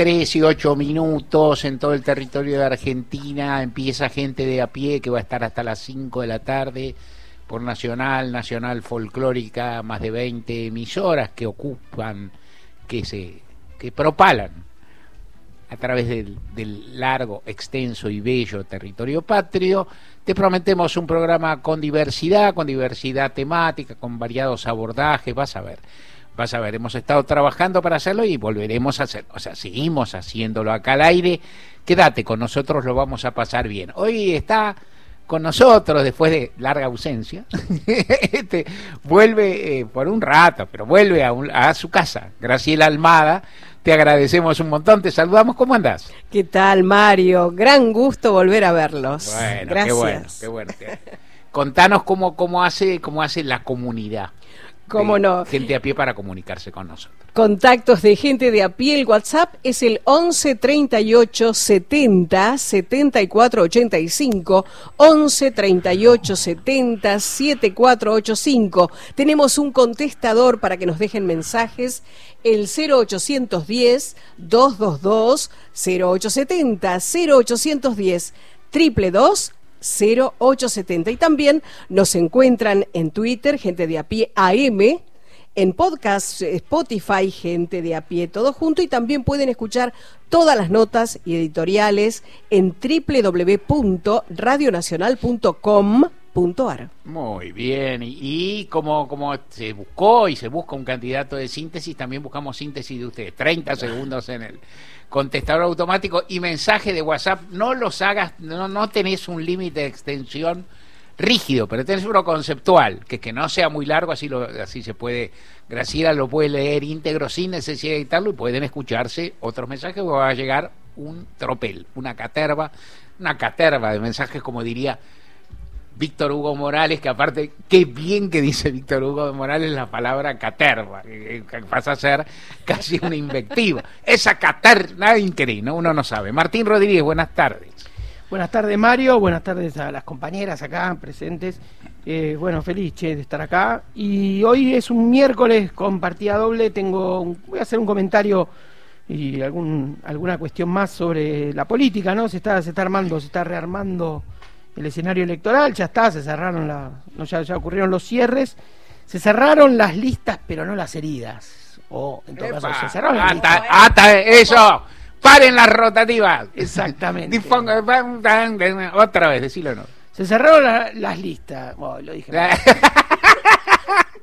3 y 8 minutos en todo el territorio de Argentina. Empieza gente de a pie que va a estar hasta las 5 de la tarde por Nacional, Nacional Folclórica, más de 20 emisoras que ocupan, que se que propalan a través del, del largo, extenso y bello territorio patrio. Te prometemos un programa con diversidad, con diversidad temática, con variados abordajes, vas a ver. Vas a ver, hemos estado trabajando para hacerlo y volveremos a hacerlo. O sea, seguimos haciéndolo acá al aire. Quédate con nosotros, lo vamos a pasar bien. Hoy está con nosotros después de larga ausencia. este, vuelve eh, por un rato, pero vuelve a, un, a, su casa. Graciela Almada, te agradecemos un montón, te saludamos. ¿Cómo andás? ¿Qué tal, Mario? Gran gusto volver a verlos. Bueno, Gracias. qué bueno, qué bueno. Contanos cómo, cómo, hace, cómo hace la comunidad. ¿Cómo no? Gente a pie para comunicarse con nosotros. Contactos de gente de a pie, el WhatsApp es el 11 38 70 74 85, 11 38 70 7485. Tenemos un contestador para que nos dejen mensajes, el 0810 222 0870 0810 triple 2 0870 y también nos encuentran en Twitter, gente de a pie AM, en podcast Spotify, gente de a pie, todo junto. Y también pueden escuchar todas las notas y editoriales en www.radionacional.com.ar. Muy bien, y, como, como se buscó y se busca un candidato de síntesis, también buscamos síntesis de ustedes, 30 segundos en el contestador automático y mensaje de WhatsApp, no los hagas, no, no tenés un límite de extensión rígido, pero tenés uno conceptual, que que no sea muy largo, así lo, así se puede, Graciela lo puede leer íntegro sin necesidad de editarlo y pueden escucharse otros mensajes va a llegar un tropel, una caterva, una caterva de mensajes como diría Víctor Hugo Morales, que aparte, qué bien que dice Víctor Hugo Morales la palabra caterva, que, pasa a ser casi una invectiva. Esa caterva, increíble, ¿no? uno no sabe. Martín Rodríguez, buenas tardes. Buenas tardes Mario, buenas tardes a las compañeras acá presentes. Eh, bueno, feliz che, de estar acá. Y hoy es un miércoles con partida doble. Tengo, voy a hacer un comentario y algún, alguna cuestión más sobre la política, ¿no? Se está, se está armando, se está rearmando el escenario electoral, ya está, se cerraron la, no, ya, ya ocurrieron los cierres, se cerraron las listas, pero no las heridas. O en todo caso, se cerraron las hasta, listas. hasta eso, paren las rotativas. Exactamente. Otra vez, decilo no. Se cerraron la- las listas. Bueno, lo dije.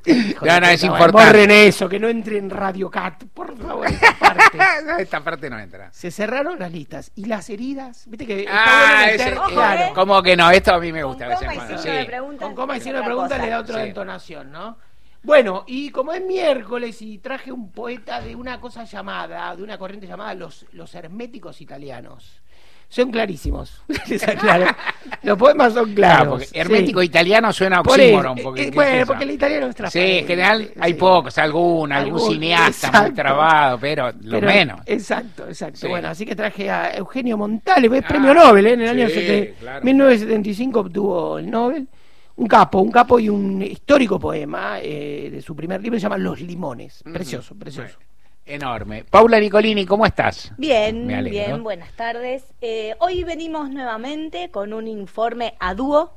Hijo No, de no, es puta, importante. Borren eso, que no entre en Radio Cat, por favor, esa parte. Esta parte no entra. Se cerraron las listas. ¿Y las heridas? ¿Viste que está Ah, bueno ese, meter- eh, claro. ¿Cómo que no? Esto a mí me gusta. Con coma y cuando, signo de sí. pregunta. Con coma y signo de otra pregunta cosa. le da otra Sí. entonación, ¿no? Bueno, y como es miércoles y traje un poeta de una cosa llamada, de una corriente llamada los, los herméticos italianos. Son clarísimos. Les aclaro. Los poemas son Claro, claros. porque hermético sí. italiano suena oxímoron. Porque, eh, ¿qué es bueno, porque el italiano es Sí, transparente. en general hay sí. pocos, algún, algún Algún, cineasta muy exacto. trabado, pero lo Pero- menos. Exacto, exacto. Sí. Bueno, así que traje a Eugenio Montale, es Ah, premio Nobel, ¿eh? en el año sí, sete- claro. 1975 obtuvo el Nobel. Un capo, un capo y un histórico poema eh, de su primer libro, se llama Los Limones. Precioso, precioso. Enorme. Paula Nicolini, ¿cómo estás? Bien, Me alegro. bien, buenas tardes. Eh, hoy venimos nuevamente con un informe a dúo.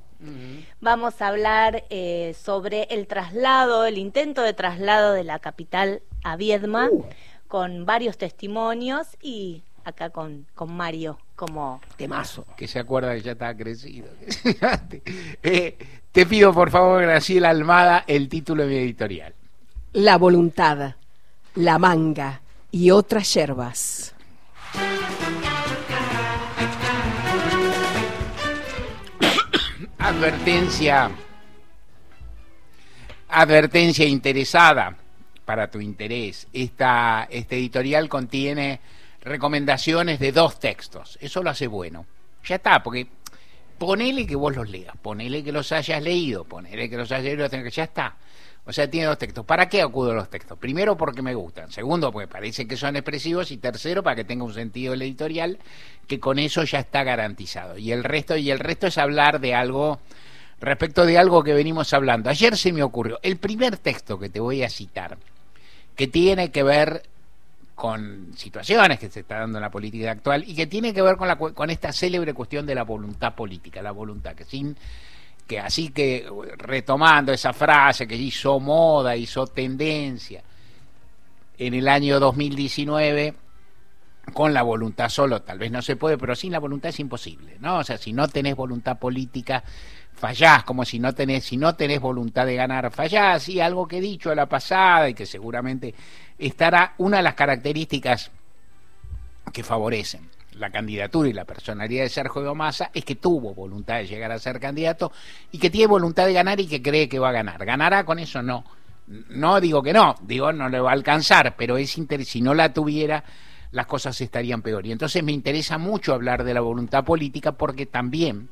Vamos a hablar eh, sobre el traslado, el intento de traslado de la capital a Viedma, Uh. con varios testimonios y acá con, con Mario como... Temazo. Que se acuerda que ya está crecido. Eh, te pido, por favor, Graciela Almada, el título de mi editorial. La voluntad, la manga y otras yerbas. Advertencia. Advertencia interesada para tu interés. Esta, este editorial contiene recomendaciones de dos textos. Eso lo hace bueno. Ya está, porque ponele que vos los leas, ponele que los hayas leído, ponele que los hayas leído, ya está. O sea, tiene dos textos. ¿Para qué acudo a los textos? Primero, porque me gustan. Segundo, porque parece que son expresivos. Y tercero, para que tenga un sentido el editorial, que con eso ya está garantizado. Y el resto, y el resto es hablar de algo, respecto de algo que venimos hablando. Ayer se me ocurrió, el primer texto que te voy a citar, que tiene que ver con situaciones que se está dando en la política actual y que tiene que ver con, la, con esta célebre cuestión de la voluntad política, la voluntad que sin que así que retomando esa frase que hizo moda, hizo tendencia en el año 2019 con la voluntad solo tal vez no se puede, pero sin la voluntad es imposible, ¿no? O sea, si no tenés voluntad política, fallás, como si no tenés, si no tenés voluntad de ganar, fallás, y algo que he dicho a la pasada y que seguramente estará una de las características que favorecen la candidatura y la personalidad de Sergio Massa es que tuvo voluntad de llegar a ser candidato y que tiene voluntad de ganar y que cree que va a ganar. ¿Ganará con eso? No. No digo que no, digo no le va a alcanzar, pero es si no la tuviera las cosas estarían peor. Y entonces me interesa mucho hablar de la voluntad política porque también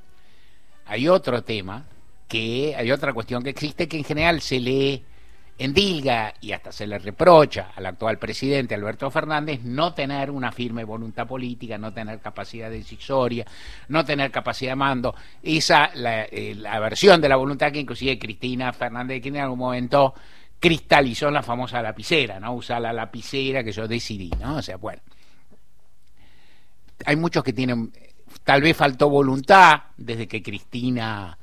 hay otro tema, que hay otra cuestión que existe que en general se lee endilga y hasta se le reprocha al actual presidente Alberto Fernández no tener una firme voluntad política, no tener capacidad decisoria, no tener capacidad de mando. Esa, la, eh, la versión de la voluntad que inclusive Cristina Fernández de en algún momento cristalizó en la famosa lapicera, ¿no? Usa la lapicera que yo decidí, ¿no? O sea, bueno. Hay muchos que tienen, tal vez faltó voluntad desde que Cristina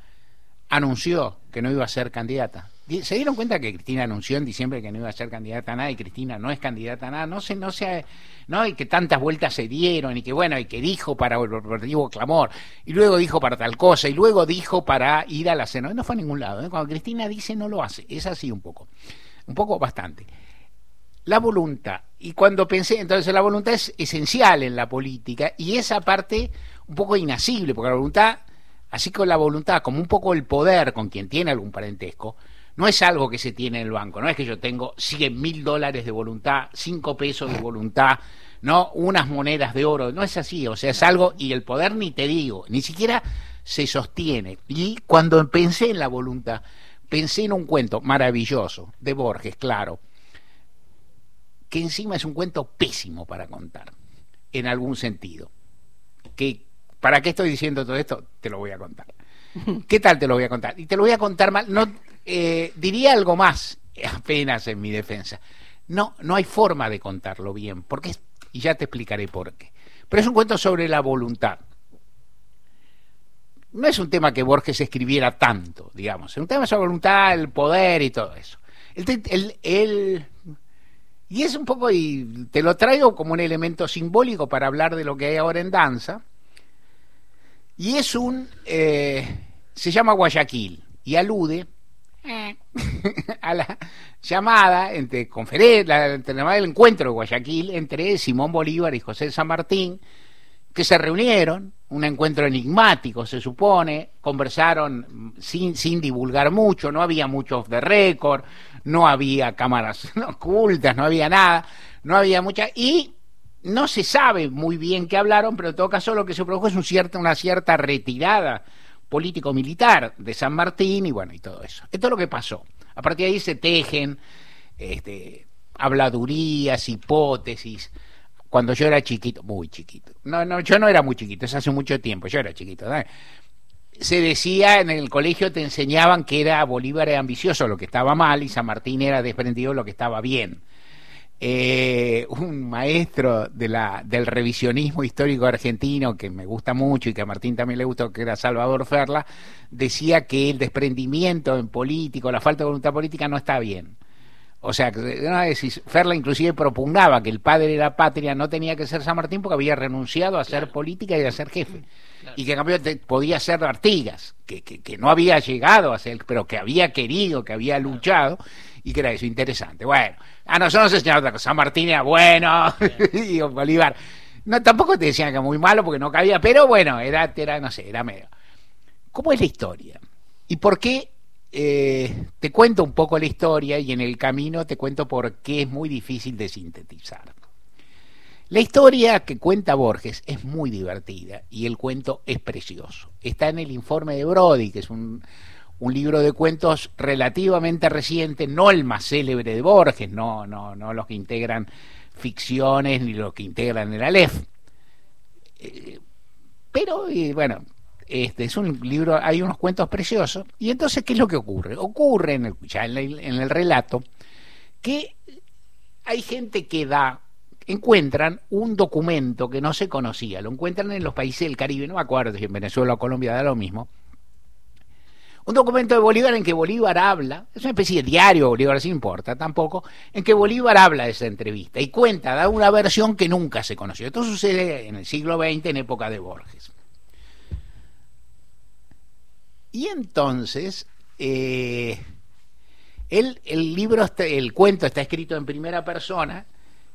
anunció que no iba a ser candidata. ¿Se dieron cuenta que Cristina anunció en diciembre que no iba a ser candidata a nada y Cristina no es candidata a nada? No sé, no sé, no, y que tantas vueltas se dieron y que bueno, y que dijo para operativo clamor, y luego dijo para tal cosa, y luego dijo para ir a la cena. No fue a ningún lado, ¿eh? cuando Cristina dice no lo hace, es así un poco, un poco bastante. La voluntad, y cuando pensé, entonces la voluntad es esencial en la política, y esa parte un poco inasible, porque la voluntad, así como la voluntad, como un poco el poder con quien tiene algún parentesco, no es algo que se tiene en el banco, no es que yo tengo 100 mil dólares de voluntad, 5 pesos de voluntad, no unas monedas de oro, no es así, o sea, es algo, y el poder ni te digo, ni siquiera se sostiene. Y cuando pensé en la voluntad, pensé en un cuento maravilloso de Borges, claro, que encima es un cuento pésimo para contar, en algún sentido. Que, ¿Para qué estoy diciendo todo esto? Te lo voy a contar. ¿Qué tal te lo voy a contar? Y te lo voy a contar mal, no eh, diría algo más apenas en mi defensa. No, no hay forma de contarlo bien, porque y ya te explicaré por qué. Pero es un cuento sobre la voluntad. No es un tema que Borges escribiera tanto, digamos. Es un tema sobre voluntad, el poder y todo eso. y es un poco, y te lo traigo como un elemento simbólico para hablar de lo que hay ahora en danza. Y es un, eh, se llama Guayaquil y alude a la llamada entre conferencia, el encuentro de Guayaquil entre Simón Bolívar y José San Martín, que se reunieron, un encuentro enigmático se supone, conversaron sin, sin divulgar mucho, no había muchos de récord, no había cámaras ocultas, no había nada, no había mucha, y no se sabe muy bien qué hablaron, pero en todo caso lo que se produjo es un una cierta retirada político-militar de San Martín y bueno, y todo eso. Esto es lo que pasó. A partir de ahí se tejen este, habladurías, hipótesis. Cuando yo era chiquito, muy chiquito. No, no, yo no era muy chiquito, es hace mucho tiempo, yo era chiquito. Se decía en el colegio, te enseñaban que era Bolívar era ambicioso, lo que estaba mal, y San Martín era desprendido, lo que estaba bien. Eh, un maestro de la, del revisionismo histórico argentino que me gusta mucho y que a Martín también le gustó, que era Salvador Ferla, decía que el desprendimiento en político, la falta de voluntad política no está bien. O sea, Ferla inclusive propugnaba que el padre de la patria no tenía que ser San Martín porque había renunciado a ser política y a ser jefe. Y que en cambio podía ser Artigas, que, que, que no había llegado a ser, pero que había querido, que había luchado y que era eso, interesante. Bueno, a nosotros nos enseñaron otra cosa. San Martín era bueno, y Bolívar. No, tampoco te decían que muy malo porque no cabía, pero bueno, era, era no sé, era medio. ¿Cómo es la historia? ¿Y por qué? Eh, te cuento un poco la historia y en el camino te cuento por qué es muy difícil de sintetizar. La historia que cuenta Borges es muy divertida y el cuento es precioso. Está en el informe de Brody, que es un, un libro de cuentos relativamente reciente, no el más célebre de Borges, no, no, no los que integran ficciones ni los que integran el Aleph. Eh, pero, bueno, este es un libro, hay unos cuentos preciosos. Y entonces, ¿qué es lo que ocurre? Ocurre en el, ya en el relato que hay gente que da encuentran un documento que no se conocía, lo encuentran en los países del Caribe, no me acuerdo si en Venezuela o Colombia da lo mismo, un documento de Bolívar en que Bolívar habla, es una especie de diario, Bolívar sí importa tampoco, en que Bolívar habla de esa entrevista y cuenta, da una versión que nunca se conoció. Esto sucede en el siglo XX, en época de Borges. Y entonces, eh, el, el libro, el cuento está escrito en primera persona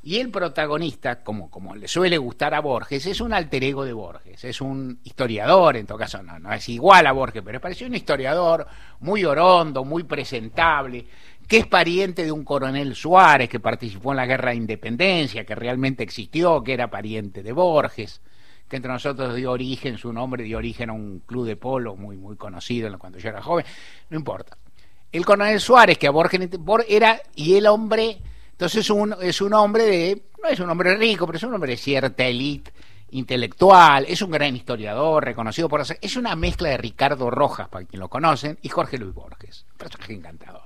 y el protagonista, como, como le suele gustar a Borges, es un alter ego de Borges, es un historiador, en todo caso no, no es igual a Borges, pero pareció un historiador muy orondo, muy presentable, que es pariente de un coronel Suárez que participó en la guerra de independencia, que realmente existió, que era pariente de Borges, que entre nosotros dio origen, su nombre dio origen a un club de polo muy, muy conocido cuando yo era joven, no importa. El coronel Suárez, que a Borges era, y el hombre entonces es un, es un hombre de, no es un hombre rico, pero es un hombre de cierta élite intelectual, es un gran historiador, reconocido por hacer, es una mezcla de Ricardo Rojas, para quien lo conocen, y Jorge Luis Borges, personaje encantador.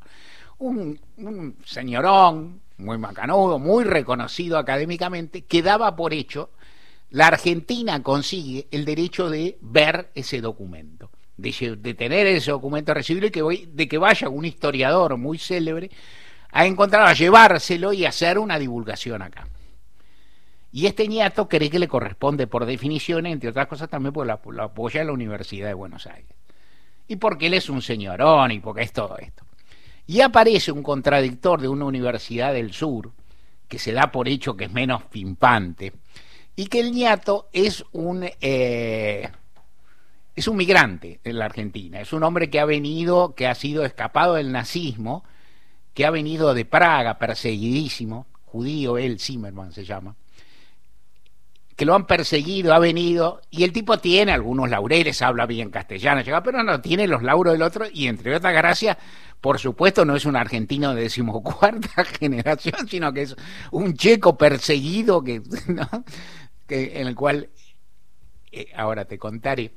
Un, un señorón, muy macanudo, muy reconocido académicamente, que daba por hecho, la Argentina consigue el derecho de ver ese documento, de, de tener ese documento recibido y que, de que vaya un historiador muy célebre a encontrar, a llevárselo y hacer una divulgación acá. Y este nieto cree que le corresponde por definición, entre otras cosas también porque lo, apoya la Universidad de Buenos Aires. Y porque él es un señorón y porque es todo esto. Y aparece un contradictor de una universidad del sur, que se da por hecho que es menos pimpante, y que el ñato es un, eh, es un migrante en la Argentina, es un hombre que ha venido, que ha sido escapado del nazismo, que ha venido de Praga, perseguidísimo, judío, él, Zimmerman se llama, que lo han perseguido, ha venido, y el tipo tiene algunos laureles, habla bien castellano, pero no tiene los lauros del otro, y entre otras gracias, por supuesto, no es un argentino de decimocuarta generación, sino que es un checo perseguido que, en el cual, eh, ahora te contaré,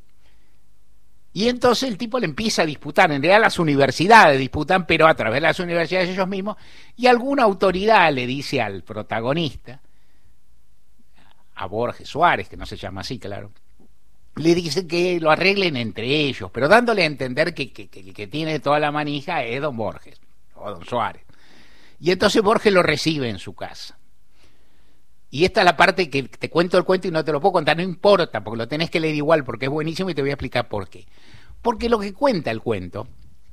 y entonces el tipo le empieza a disputar, en realidad las universidades disputan, pero a través de las universidades ellos mismos, y alguna autoridad le dice al protagonista, a Borges Suárez, que no se llama así, claro, le dice que lo arreglen entre ellos, pero dándole a entender que, que, que tiene toda la manija es don Borges, o don Suárez. Y entonces Borges lo recibe en su casa. Y esta es la parte que te cuento el cuento y no te lo puedo contar, no importa, porque lo tenés que leer igual, porque es buenísimo y te voy a explicar por qué. Porque lo que cuenta el cuento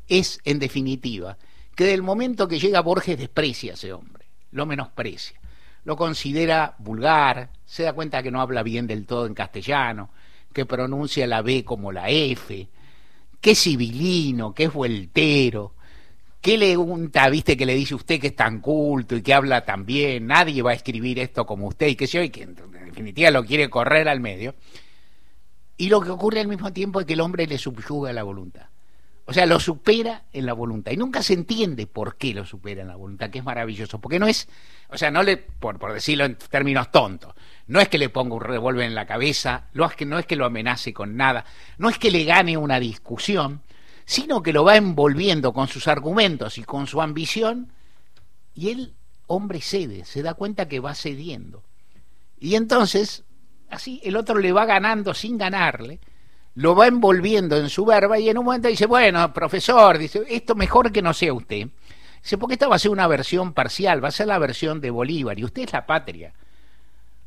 es, en definitiva, que del momento que llega Borges desprecia a ese hombre, lo menosprecia, lo considera vulgar, se da cuenta que no habla bien del todo en castellano, que pronuncia la B como la F, que es civilino, que es vueltero, ¿Qué le unta, viste, que le dice usted que es tan culto y que habla tan bien? Nadie va a escribir esto como usted y que se y que en definitiva lo quiere correr al medio. Y lo que ocurre al mismo tiempo es que el hombre le subyuga la voluntad. O sea, lo supera en la voluntad. Y nunca se entiende por qué lo supera en la voluntad, que es maravilloso. Porque no es, o sea, no le, por, por decirlo en términos tontos, no es que le ponga un revólver en la cabeza, no es, que, no es que lo amenace con nada, no es que le gane una discusión, sino que lo va envolviendo con sus argumentos y con su ambición, y el hombre cede, se da cuenta que va cediendo. Y entonces, así, el otro le va ganando sin ganarle, lo va envolviendo en su verba y en un momento dice, bueno, profesor, dice, esto mejor que no sea usted. Dice, porque esta va a ser una versión parcial, va a ser la versión de Bolívar, y usted es la patria.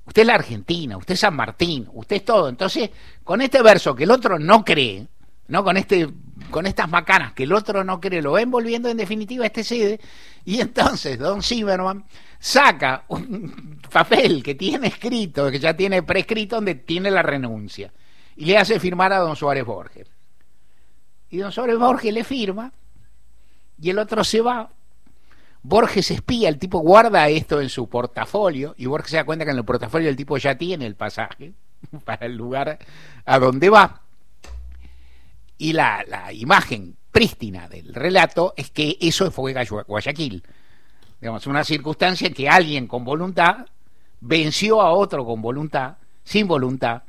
Usted es la Argentina, usted es San Martín, usted es todo. Entonces, con este verso que el otro no cree, ¿no? Con este con estas macanas que el otro no cree, lo va envolviendo en definitiva este sede, y entonces Don Zimmerman saca un papel que tiene escrito, que ya tiene prescrito, donde tiene la renuncia, y le hace firmar a Don Suárez Borges. Y Don Suárez Borges le firma, y el otro se va. Borges espía, el tipo guarda esto en su portafolio, y Borges se da cuenta que en el portafolio el tipo ya tiene el pasaje para el lugar a donde va y la, la imagen prístina del relato es que eso fue Guayaquil. Digamos, una circunstancia en que alguien con voluntad venció a otro con voluntad, sin voluntad,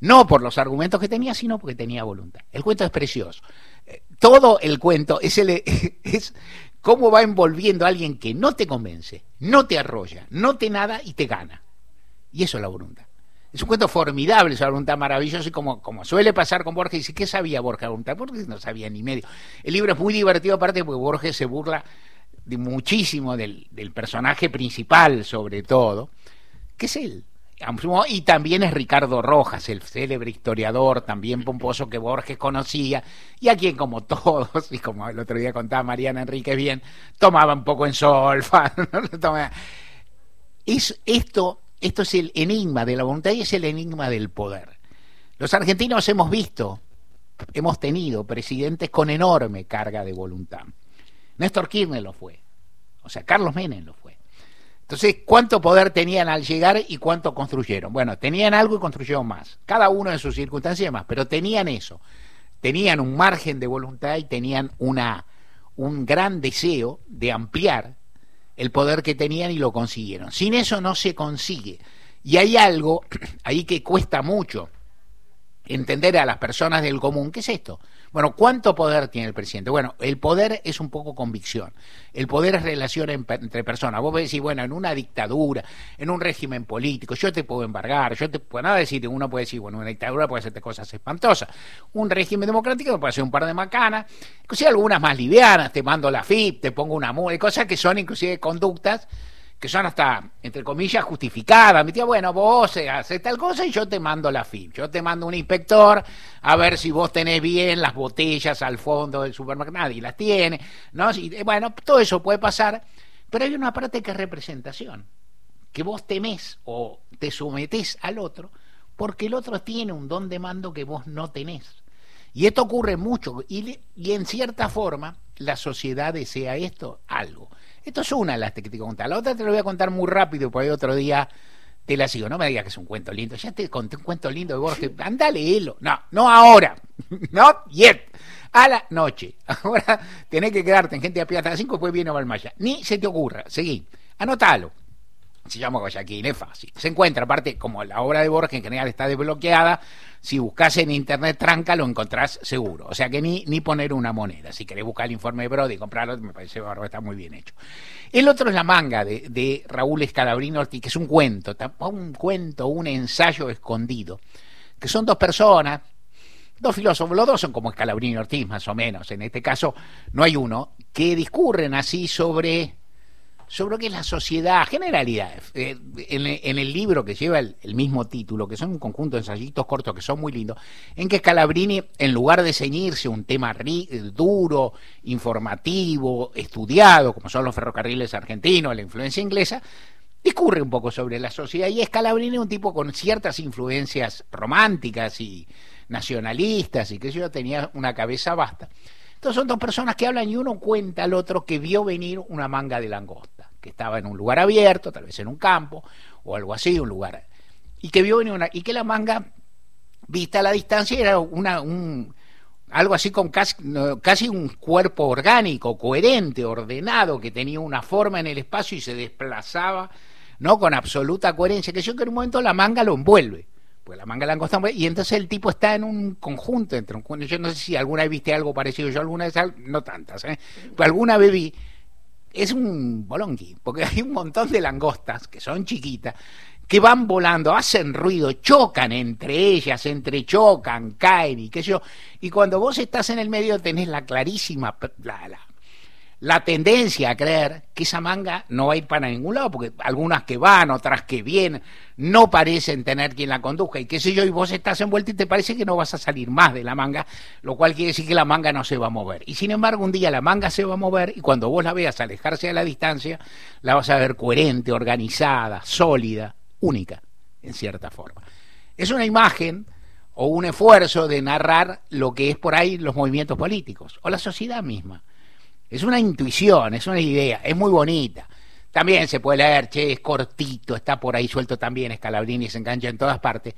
no por los argumentos que tenía, sino porque tenía voluntad. El cuento es precioso. Eh, todo el cuento es, el, es cómo va envolviendo a alguien que no te convence, no te arrolla, no te nada y te gana. Y eso es la voluntad. Es un cuento formidable, es una voluntad maravillosa y como, suele pasar con Borges, dice, ¿qué sabía Borges? Borges no sabía ni medio. El libro es muy divertido aparte porque Borges se burla muchísimo del, personaje principal sobre todo, que es él. Y también es Ricardo Rojas, el célebre historiador, también pomposo que Borges conocía, y a quien, como todos, y como el otro día contaba Mariana Enrique bien, tomaba un poco en solfa. es, esto esto es el enigma de la voluntad y es el enigma del poder. Los argentinos hemos visto, hemos tenido presidentes con enorme carga de voluntad. Néstor Kirchner lo fue, o sea, Carlos Menem lo fue. Entonces, ¿cuánto poder tenían al llegar y cuánto construyeron? Bueno, tenían algo y construyeron más, cada uno en sus circunstancias más, pero tenían eso, tenían un margen de voluntad y tenían una, un gran deseo de ampliar el poder que tenían y lo consiguieron. Sin eso no se consigue. Y hay algo ahí que cuesta mucho entender a las personas del común. ¿Qué es esto? Bueno, ¿cuánto poder tiene el presidente? Bueno, el poder es un poco convicción. El poder es relación entre personas. Vos decir, bueno, en una dictadura, en un régimen político, yo te puedo embargar, yo te puedo nada decir, uno puede decir, bueno, una dictadura puede hacerte cosas espantosas. Un régimen democrático puede hacer un par de macanas, inclusive algunas más livianas, te mando la FIP, te pongo una multa, cosas que son inclusive conductas que son hasta, entre comillas, justificadas. Me decía, bueno, vos haces tal cosa y yo te mando la FIP. Yo te mando un inspector a ver si vos tenés bien las botellas al fondo del supermercado. Nadie las tiene, ¿no? bueno, todo eso puede pasar, pero hay una parte que es representación. Que vos temés o te sometés al otro porque el otro tiene un don de mando que vos no tenés. Y esto ocurre mucho y, y en cierta forma la sociedad desea esto, algo. Esto es una de las que te contar. La otra te lo voy a contar muy rápido, porque otro día te la sigo. No me digas que es un cuento lindo. Ya te conté un cuento lindo de Borges. Anda, léelo. No, no ahora. No yet. A la noche. Ahora tenés que quedarte en gente a pie hasta las 5, después viene Valmaya. Ni se te ocurra. Seguí. Anótalo se llama Guayaquil, es fácil. Se encuentra, aparte, como la obra de Borges en general está desbloqueada, si buscas en internet tranca lo encontrás seguro. O sea que ni, ni poner una moneda. Si querés buscar el informe de Brody y comprarlo, me parece que está muy bien hecho. El otro es La Manga de, de Raúl Escalabrino que es un cuento, un cuento, un ensayo escondido, que son dos personas, dos filósofos, los dos son como Escalabrini Ortiz, más o menos. En este caso no hay uno, que discurren así sobre sobre lo que la sociedad, generalidades. Eh, en, el libro que lleva el, mismo título, que son un conjunto de ensayitos cortos que son muy lindos, en que Scalabrini, en lugar de ceñirse un tema duro, informativo, estudiado, como son los ferrocarriles argentinos, la influencia inglesa, discurre un poco sobre la sociedad y Scalabrini es un tipo con ciertas influencias románticas y nacionalistas y que yo tenía una cabeza vasta. Son dos personas que hablan y uno cuenta al otro que vio venir una manga de langosta, que estaba en un lugar abierto, tal vez en un campo o algo así, un lugar, y que vio venir una, y que la manga, vista a la distancia, era una, un, algo así con casi, casi un cuerpo orgánico, coherente, ordenado, que tenía una forma en el espacio y se desplazaba, ¿no? Con absoluta coherencia, que yo que en un momento la manga lo envuelve pues la manga langosta, y entonces el tipo está en un conjunto entre un yo no sé si alguna vez viste algo parecido, yo alguna vez, no tantas, ¿eh? alguna vez vi, es un bolonqui, porque hay un montón de langostas que son chiquitas, que van volando, hacen ruido, chocan entre ellas, entrechocan, caen y qué sé yo, y cuando vos estás en el medio tenés la clarísima, la, la, la tendencia a creer que esa manga no va a ir para ningún lado, porque algunas que van, otras que vienen, no parecen tener quien la conduzca, y qué sé yo, y vos estás envuelto y te parece que no vas a salir más de la manga, lo cual quiere decir que la manga no se va a mover. Y sin embargo, un día la manga se va a mover, y cuando vos la veas alejarse a la distancia, la vas a ver coherente, organizada, sólida, única, en cierta forma. Es una imagen o un esfuerzo de narrar lo que es por ahí los movimientos políticos, o la sociedad misma es una intuición, es una idea, es muy bonita. También se puede leer, che, es cortito, está por ahí suelto también, Escalabrini se engancha en todas partes.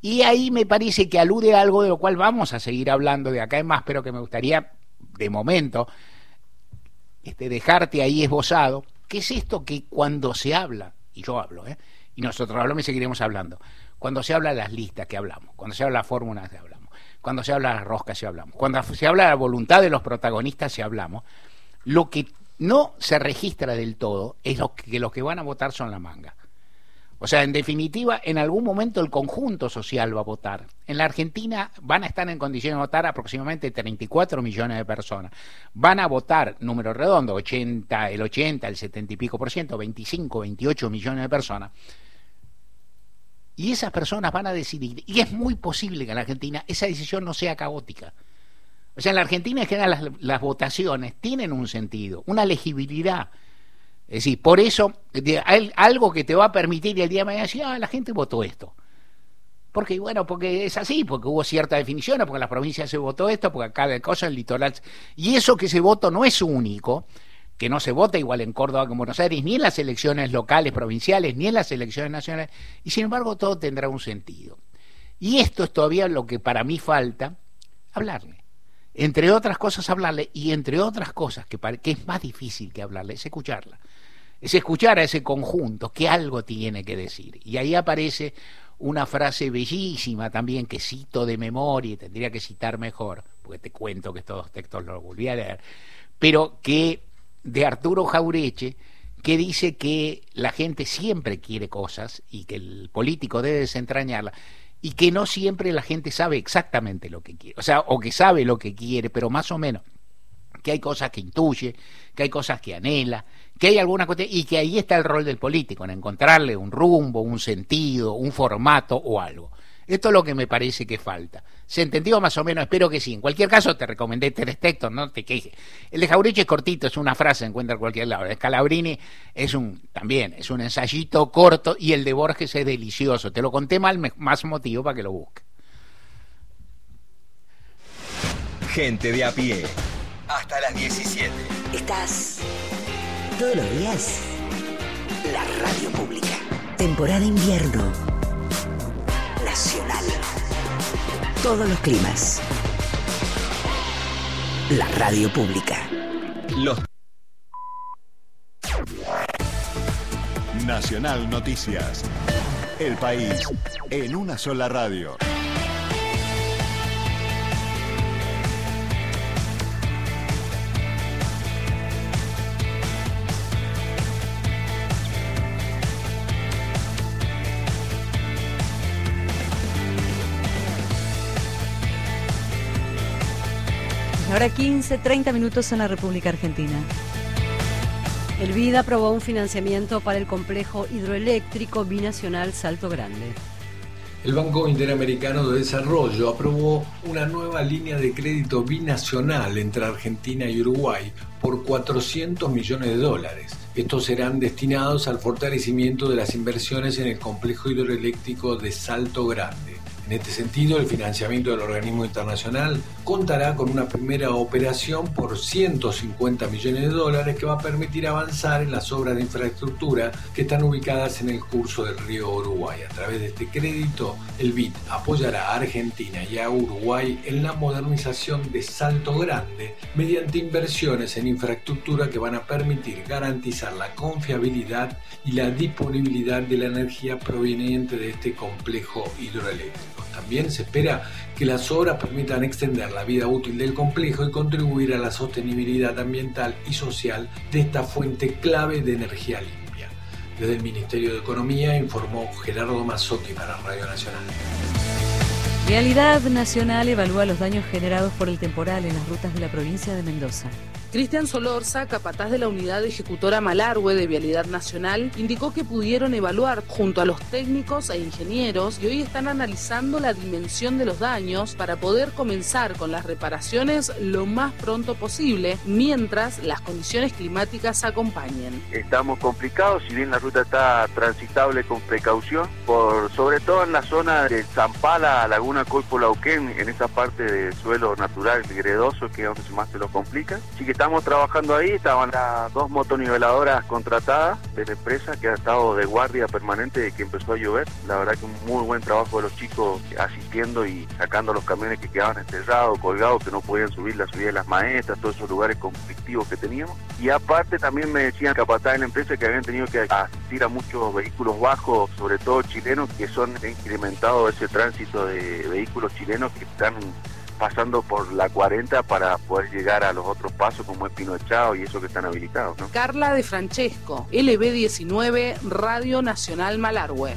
Y ahí me parece que alude a algo de lo cual vamos a seguir hablando de acá en más, pero que me gustaría, de momento, este, dejarte ahí esbozado, que es esto que cuando se habla, y yo hablo, ¿eh? y nosotros hablamos y seguiremos hablando, cuando se habla de las listas que hablamos, cuando se habla de las fórmulas que hablamos, cuando se habla de las roscas que hablamos, cuando se habla de la voluntad de los protagonistas si hablamos, lo que no se registra del todo es lo que los que van a votar son la manga. O sea, en definitiva, en algún momento el conjunto social va a votar. En la Argentina van a estar en condiciones de votar aproximadamente 34 millones de personas. Van a votar, número redondo, 80, el 80, el 70 y pico por ciento, 25, 28 millones de personas. Y esas personas van a decidir, y es muy posible que en la Argentina esa decisión no sea caótica. O sea, en la Argentina en general las, votaciones tienen un sentido, una legibilidad es decir, por eso, algo que te va a permitir el día de mañana decir, ah, la gente votó esto. Porque, bueno, porque es así, porque hubo cierta definición, porque en las provincias se votó esto, porque acá de cosa el litoral. Y eso que ese voto no es único, que no se vota igual en Córdoba que en Buenos Aires, ni en las elecciones locales, provinciales, ni en las elecciones nacionales, y sin embargo todo tendrá un sentido. Y esto es todavía lo que para mí falta, hablarle. Entre otras cosas, hablarle, y entre otras cosas, que, es más difícil que hablarle, es escucharla es escuchar a ese conjunto que algo tiene que decir. Y ahí aparece una frase bellísima también que cito de memoria y tendría que citar mejor, porque te cuento que estos textos los volví a leer, pero que de Arturo Jaureche, que dice que la gente siempre quiere cosas y que el político debe desentrañarla y que no siempre la gente sabe exactamente lo que quiere, o sea, o que sabe lo que quiere, pero más o menos que hay cosas que intuye, que hay cosas que anhela, que hay alguna cosa, y que ahí está el rol del político, en encontrarle un rumbo, un sentido, un formato o algo. Esto es lo que me parece que falta. ¿Se entendió más o menos? Espero que sí. En cualquier caso, te recomendé tres textos, no te quejes. El de Jaureche es cortito, es una frase, encuentra en cualquier lado. El de Scalabrini es un, también, es un ensayito corto, y el de Borges es delicioso. Te lo conté mal, más motivo para que lo busques. Gente de a pie hasta las 17. Estás todos los días. La radio pública. Temporada invierno. Nacional. Todos los climas. La radio pública. Los Nacional Noticias. El país en una sola radio. Ahora 15, 30 minutos en la República Argentina. El BID aprobó un financiamiento para el complejo hidroeléctrico binacional Salto Grande. El Banco Interamericano de Desarrollo aprobó una nueva línea de crédito binacional entre Argentina y Uruguay por 400 millones de dólares. Estos serán destinados al fortalecimiento de las inversiones en el complejo hidroeléctrico de Salto Grande. En este sentido, el financiamiento del organismo internacional contará con una primera operación por 150 millones de dólares que va a permitir avanzar en las obras de infraestructura que están ubicadas en el curso del río Uruguay. A través de este crédito, el BID apoyará a Argentina y a Uruguay en la modernización de Salto Grande mediante inversiones en infraestructura que van a permitir garantizar la confiabilidad y la disponibilidad de la energía proveniente de este complejo hidroeléctrico. También se espera que las obras permitan extender la vida útil del complejo y contribuir a la sostenibilidad ambiental y social de esta fuente clave de energía limpia. Desde el Ministerio de Economía informó Gerardo Mazzotti para Radio Nacional. Realidad Nacional evalúa los daños generados por el temporal en las rutas de la provincia de Mendoza. Cristian Solorza, capataz de la unidad ejecutora Malargüe de Vialidad Nacional, indicó que pudieron evaluar junto a los técnicos e ingenieros y hoy están analizando la dimensión de los daños para poder comenzar con las reparaciones lo más pronto posible mientras las condiciones climáticas acompañen. Estamos complicados, si bien la ruta está transitable con precaución, por sobre todo en la zona de Zampala, Laguna Colpo Uquén, en esa parte de suelo natural gredoso que es donde más se lo complica. Así que estamos trabajando ahí, estaban las dos motoniveladoras contratadas de la empresa que ha estado de guardia permanente de que empezó a llover. La verdad que un muy buen trabajo de los chicos asistiendo y sacando los camiones que quedaban enterrados, colgados, que no podían subir la subida de las maestras, todos esos lugares conflictivos que teníamos. Y aparte también me decían capataz en la empresa que habían tenido que asistir a muchos vehículos bajos, sobre todo chilenos, que son incrementados ese tránsito de vehículos chilenos que están pasando por la 40 para poder llegar a los otros pasos como es Pino Chao y eso que están habilitados. Carla de Francesco, LB19, Radio Nacional Malargüe.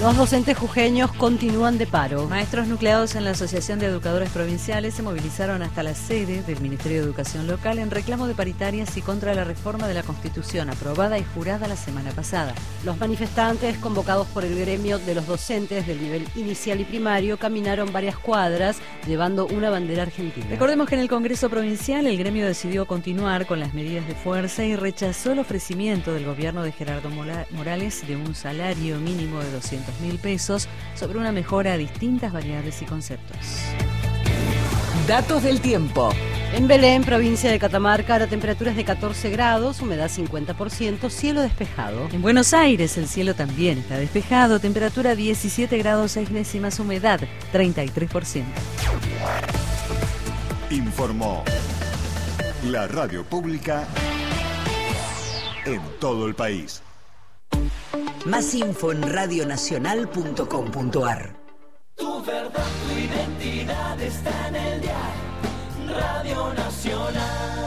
Los docentes jujeños continúan de paro. Maestros nucleados en la Asociación de Educadores Provinciales se movilizaron hasta la sede del Ministerio de Educación Local en reclamo de paritarias y contra la reforma de la Constitución aprobada y jurada la semana pasada. Los manifestantes, convocados por el gremio de los docentes del nivel inicial y primario, caminaron varias cuadras llevando una bandera argentina. Recordemos que en el Congreso Provincial el gremio decidió continuar con las medidas de fuerza y rechazó el ofrecimiento del gobierno de Gerardo Morales de un salario mínimo de 200 mil pesos sobre una mejora a distintas variables y conceptos. Datos del tiempo. En Belén, provincia de Catamarca, la temperatura es de 14 grados, humedad 50%, cielo despejado. En Buenos Aires el cielo también está despejado, temperatura 17 grados 6 décimas, humedad 33%. Informó la radio pública en todo el país. Más info en radionacional.com.ar. Tu verdad, tu identidad está en el diario Radio Nacional.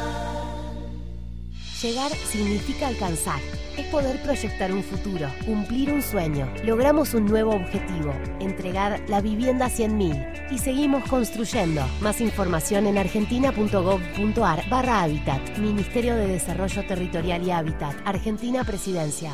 Llegar significa alcanzar. Es poder proyectar un futuro, cumplir un sueño. Logramos un nuevo objetivo, entregar la vivienda a 100.000 y seguimos construyendo. Más información en argentina.gov.ar barra Hábitat. Ministerio de Desarrollo Territorial y Hábitat. Argentina Presidencia.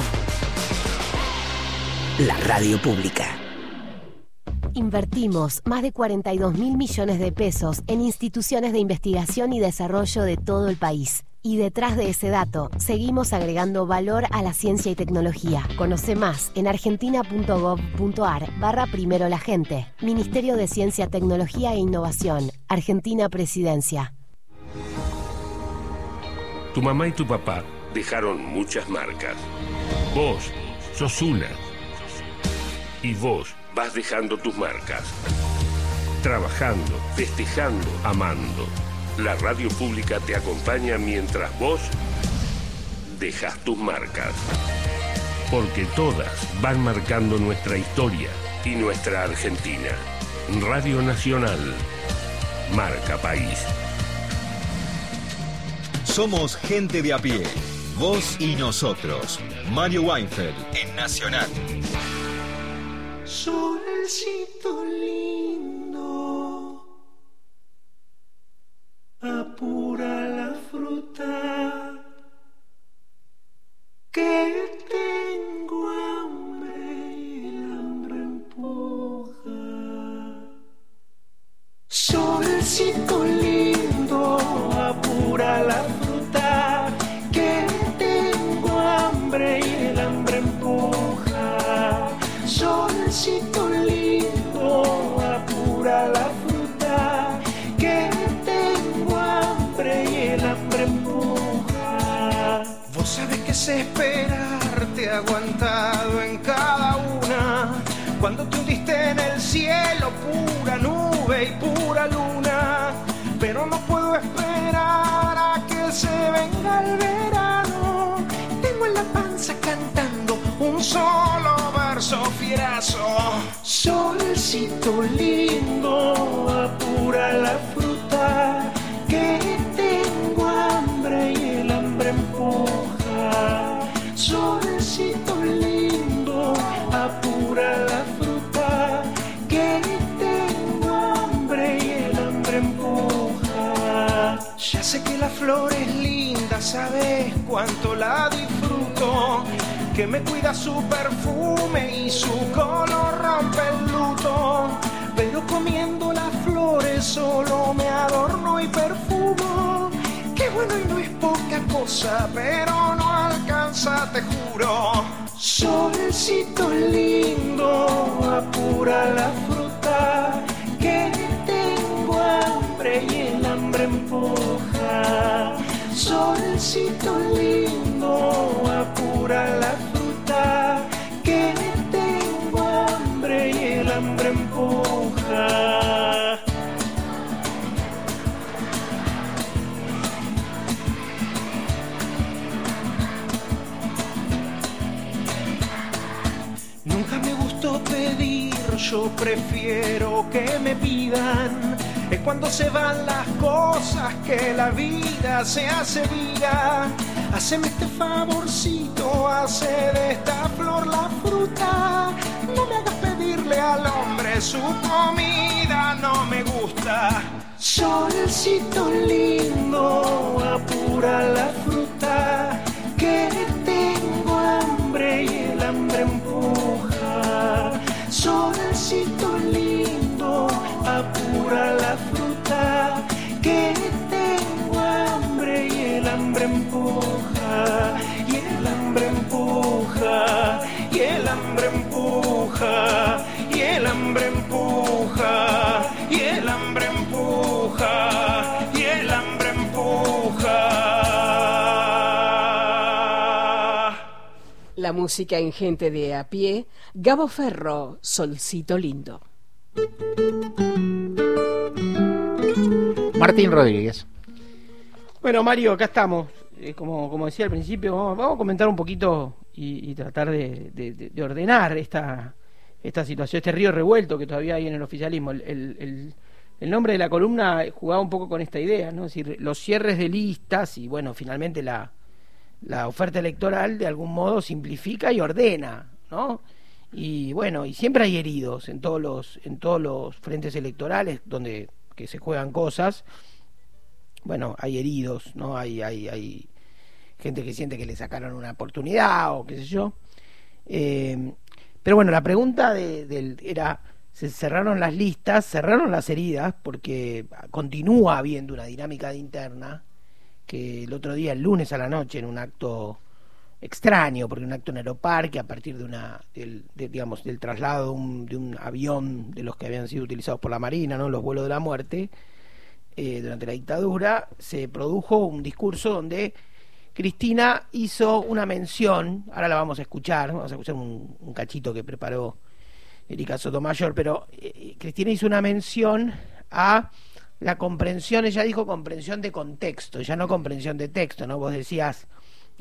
La radio pública. Invertimos más de 42 mil millones de pesos en instituciones de investigación y desarrollo de todo el país. Y detrás de ese dato, seguimos agregando valor a la ciencia y tecnología. Conoce más en argentina.gov.ar barra primero la gente. Ministerio de Ciencia, Tecnología e Innovación. Argentina Presidencia. Tu mamá y tu papá dejaron muchas marcas. Vos sos una y vos vas dejando tus marcas. Trabajando, festejando, amando. La radio pública te acompaña mientras vos dejas tus marcas. Porque todas van marcando nuestra historia y nuestra Argentina. Radio Nacional. Marca País. Somos gente de a pie. Vos y nosotros. Mario Weinfeld en Nacional. Solecito lindo, apura música en gente de a pie, Gabo Ferro, Solcito Lindo. Martín Rodríguez. Bueno, Mario, acá estamos. Eh, como, como decía al principio, vamos, vamos a comentar un poquito y, y tratar de, de- de- de ordenar esta, esta situación, este río revuelto que todavía hay en el oficialismo. El, el- el- el nombre de la columna jugaba un poco con esta idea, ¿no? Es decir, los cierres de listas y, bueno, finalmente la, la oferta electoral de algún modo simplifica y ordena, ¿no? Y bueno, y siempre hay heridos en todos los en todos los frentes electorales donde que se juegan cosas. Bueno, hay heridos, ¿no? Hay hay hay gente que siente que le sacaron una oportunidad o qué sé yo. Eh, pero bueno, la pregunta de- del era se cerraron las listas, cerraron las heridas porque continúa habiendo una dinámica de interna que el otro día, el lunes a la noche, en un acto extraño, porque un acto en Aeroparque, a partir de una, del, de, digamos, del traslado de un, de un avión de los que habían sido utilizados por la Marina, ¿no? los vuelos de la muerte, eh, durante la dictadura, se produjo un discurso donde Cristina hizo una mención, ahora la vamos a escuchar, vamos a escuchar un, cachito que preparó Erika Sotomayor, pero eh, Cristina hizo una mención a la comprensión, ella dijo comprensión de contexto, ya no comprensión de texto, ¿no? Vos decías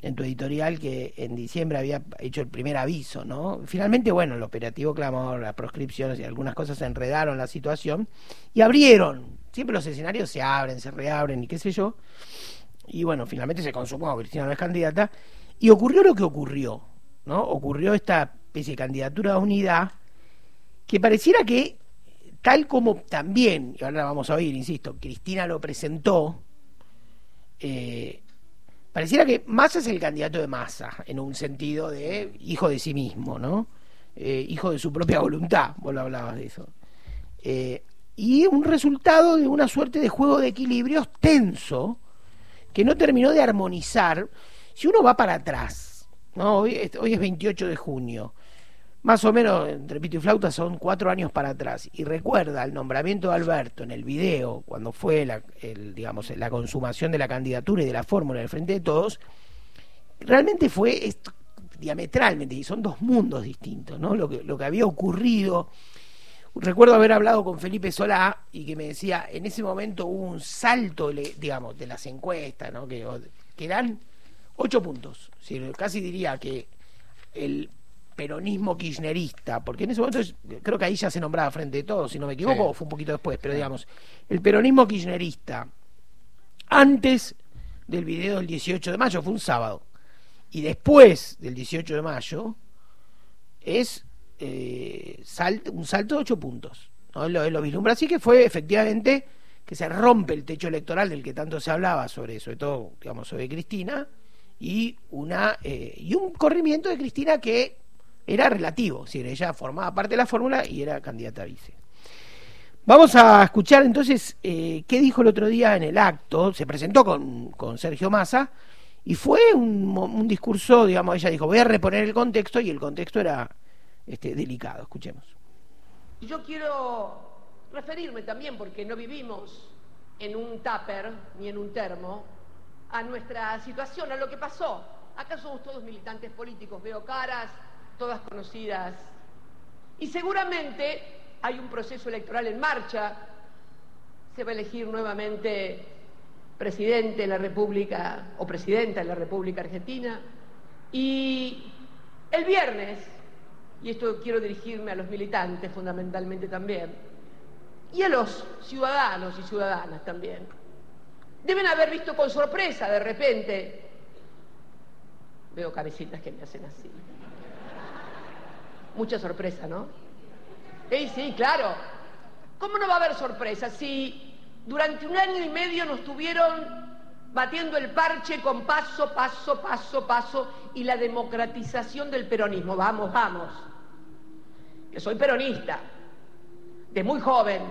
en tu editorial que en diciembre había hecho el primer aviso, ¿no? Finalmente, bueno, el operativo clamor, las proscripciones y algunas cosas enredaron la situación y abrieron. Siempre los escenarios se abren, se reabren y qué sé yo. Y bueno, finalmente se consumó, Cristina no es candidata. Y ocurrió lo que ocurrió, ¿no? Ocurrió esta especie de candidatura de unidad que pareciera que, tal como también, y ahora vamos a oír, insisto, Cristina lo presentó, eh, pareciera que Massa es el candidato de Massa, en un sentido de hijo de sí mismo, ¿no? Eh, hijo de su propia voluntad, vos lo hablabas de eso. Eh, y un resultado de una suerte de juego de equilibrios tenso, que no terminó de armonizar. Si uno va para atrás, ¿no? hoy, es- hoy es 28 de junio, más o menos, entre pito y flauta, son cuatro años para atrás. Y recuerda el nombramiento de Alberto en el video, cuando fue la, digamos, la consumación de la candidatura y de la fórmula del Frente de Todos, realmente fue diametralmente, y son dos mundos distintos, ¿no? Lo que, lo que había ocurrido. Recuerdo haber hablado con Felipe Solá y que me decía, en ese momento hubo un salto, digamos, de las encuestas, ¿no? Que, que ocho puntos. Decir, casi diría que el peronismo kirchnerista, porque en ese momento creo que ahí ya se nombraba frente de todos, si no me equivoco, Sí. fue un poquito después, pero digamos, el peronismo kirchnerista, antes del video del 18 de mayo, fue un sábado, y después del 18 de mayo, es eh, sal- un salto de ocho puntos. ¿no? Lo, lo vislumbra así que fue efectivamente que se rompe el techo electoral del que tanto se hablaba sobre, sobre todo, digamos, sobre Cristina, y una eh, y un corrimiento de Cristina que era relativo, decir, ella formaba parte de la fórmula y era candidata a vice. Vamos a escuchar entonces eh, qué dijo el otro día en el acto, se presentó con, con Sergio Massa y fue un, discurso, digamos, ella dijo, voy a reponer el contexto y el contexto era este, delicado, escuchemos. Yo quiero referirme también, porque no vivimos en un tupper ni en un termo a nuestra situación, a lo que pasó. Acá somos todos militantes políticos, veo caras, todas conocidas. Y seguramente hay un proceso electoral en marcha, se va a elegir nuevamente presidente de la República o presidenta de la República Argentina. Y el viernes, y esto quiero dirigirme a los militantes fundamentalmente también, y a los ciudadanos y ciudadanas también, deben haber visto con sorpresa de repente, veo cabecitas que me hacen así, mucha sorpresa, ¿no? Sí, sí, claro. ¿Cómo no va a haber sorpresa si durante un año y medio nos tuvieron batiendo el parche con paso, paso, paso, paso y la democratización del peronismo? Vamos, vamos. Que soy peronista, de muy joven,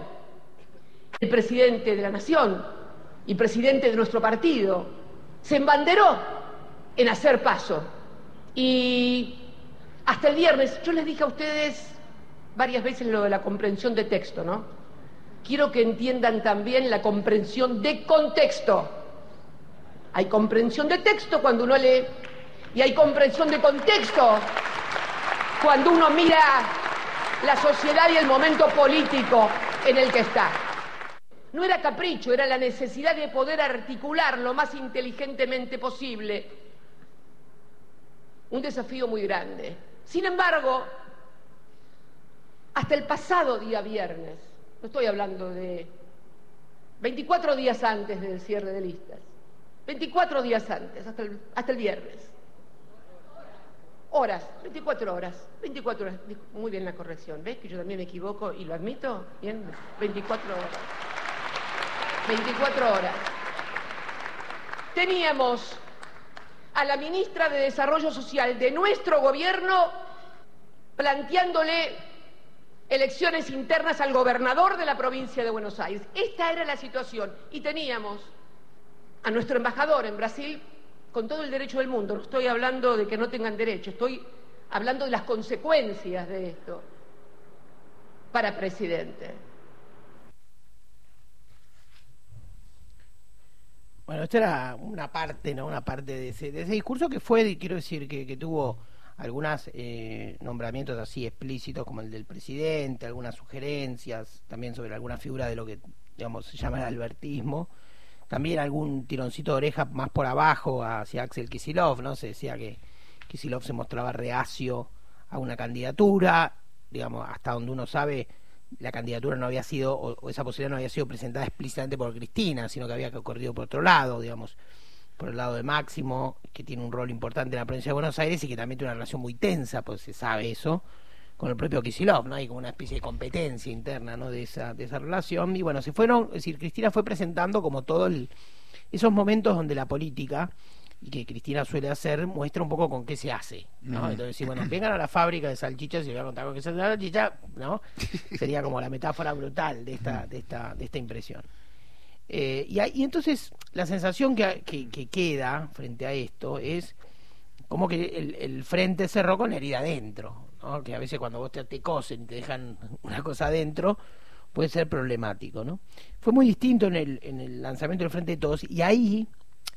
el presidente de la nación y presidente de nuestro partido se embanderó en hacer paso. Y hasta el viernes, yo les dije a ustedes varias veces lo de la comprensión de texto, ¿no? Quiero que entiendan también la comprensión de contexto. Hay comprensión de texto cuando uno lee y hay comprensión de contexto cuando uno mira la sociedad y el momento político en el que está. No era capricho, era la necesidad de poder articular lo más inteligentemente posible. Un desafío muy grande. Sin embargo, hasta el pasado día viernes, no estoy hablando de 24 días antes del cierre de listas, 24 días antes, hasta el, viernes. Horas, 24 horas, 24 horas, muy bien la corrección, ¿ves que yo también me equivoco y lo admito? Bien, 24 horas. 24 horas. Teníamos a la ministra de Desarrollo Social de nuestro gobierno planteándole elecciones internas al gobernador de la provincia de Buenos Aires. Esta era la situación y teníamos a nuestro embajador en Brasil con todo el derecho del mundo. No estoy hablando de que no tengan derecho, estoy hablando de las consecuencias de esto para presidente. Bueno, esta era una parte, ¿no? Una parte de ese, de ese discurso que fue, quiero decir, que, que tuvo algunos eh, nombramientos así explícitos como el del presidente, algunas sugerencias también sobre alguna figura de lo que digamos se llama el albertismo, también algún tironcito de oreja más por abajo hacia Axel Kisilov, ¿no? Se decía que Kisilov se mostraba reacio a una candidatura, digamos, hasta donde uno sabe la candidatura no había sido, o, esa posibilidad no había sido presentada explícitamente por Cristina, sino que había ocurrido por otro lado, digamos por el lado de Máximo, que tiene un rol importante en la provincia de Buenos Aires y que también tiene una relación muy tensa, pues se sabe eso, con el propio Kisilov, ¿no? Hay como una especie de competencia interna, ¿no? De esa, de esa relación. Y bueno, se fueron, es decir, Cristina fue presentando como todo esos momentos donde la política, y que Cristina suele hacer, muestra un poco con qué se hace, ¿no? Entonces, si bueno, vengan a la fábrica de salchichas y voy a contar con qué se hace la salchicha, ¿no? Sería como la metáfora brutal de esta, de esta, de esta impresión. Eh, y, entonces la sensación que, queda frente a esto es como que el, frente cerró con la herida adentro, ¿no? que a veces cuando vos te, te cosen y te dejan una cosa adentro puede ser problemático. ¿no? Fue muy distinto en el, en el lanzamiento del Frente de Todos y ahí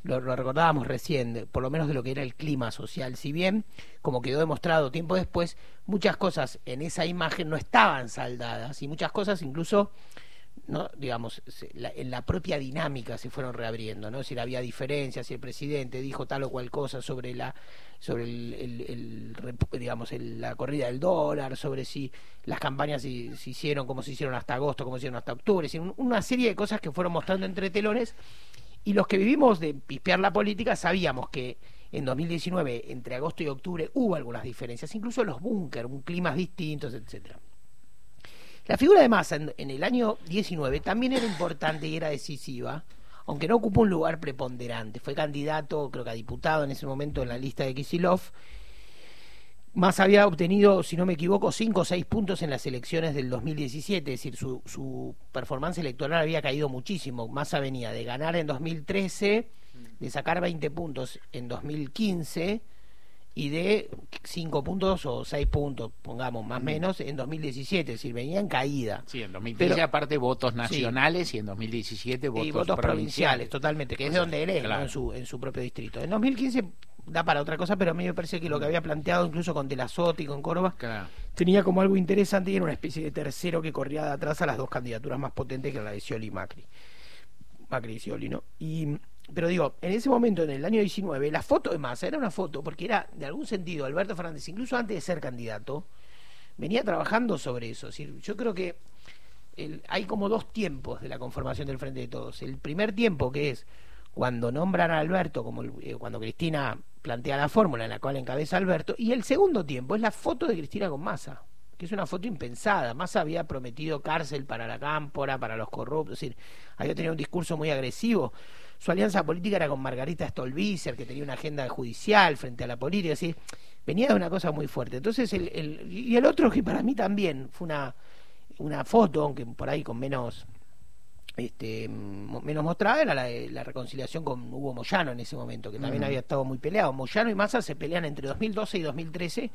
lo, recordábamos recién, por lo menos de lo que era el clima social. Si bien, como quedó demostrado tiempo después, muchas cosas en esa imagen no estaban saldadas y muchas cosas incluso ¿no? digamos, en la propia dinámica se fueron reabriendo, ¿no? Si había diferencias, si el presidente dijo tal o cual cosa sobre la sobre el, digamos la corrida del dólar, sobre si las campañas se, hicieron como se hicieron hasta agosto, como se hicieron hasta octubre, una serie de cosas que fueron mostrando entre telones y los que vivimos de pispear la política sabíamos que en 2019 entre agosto y octubre hubo algunas diferencias, incluso los búnker, climas distintos, etcétera. La figura de Massa en, el año 19 también era importante y era decisiva, aunque no ocupó un lugar preponderante. Fue candidato, creo que a diputado en ese momento en la lista de Kisilov. Massa había obtenido, si no me equivoco, cinco o seis puntos en las elecciones del 2017, es decir, su, su performance electoral había caído muchísimo. Massa venía de ganar en 2013, de sacar 20 puntos en 2015 y de 5 puntos o 6 puntos, pongamos, más o menos, en 2017, es decir, venía en caída. Sí, en 2015 Pero- aparte votos Sí. nacionales y en 2017 votos, y votos provinciales, totalmente, que es de donde él es, ¿no? claro. en, su, en su propio distrito. En 2015 da para otra cosa, pero a mí me parece que lo que había planteado incluso con Telazote y con Córdoba Claro. tenía como algo interesante y era una especie de tercero que corría de atrás a las dos candidaturas más potentes que la de Scioli y Macri. Macri y Scioli, ¿no? Y, pero digo, en ese momento, en el año 19, la foto de Massa era una foto, porque era, de algún sentido, Alberto Fernández, incluso antes de ser candidato, venía trabajando sobre eso. Es decir, yo creo que el- hay como dos tiempos de la conformación del Frente de Todos. El primer tiempo, que es cuando nombran a Alberto, como el- eh, cuando Cristina plantea la fórmula en la cual encabeza Alberto, y el segundo tiempo es la foto de Cristina con Massa, que es una foto impensada. Massa había prometido cárcel para la cámpora, para los corruptos, es decir, había tenido un discurso muy agresivo. Su alianza política era con Margarita Stolbizer, que tenía una agenda judicial frente a la política, venía de una cosa muy fuerte. Entonces, el, el- y el otro que para mí también fue una, una foto, aunque por ahí con menos este, menos mostrada era la, de la reconciliación con Hugo Moyano en ese momento, que también había estado muy peleado. Moyano y Massa se pelean entre 2012 y 2013,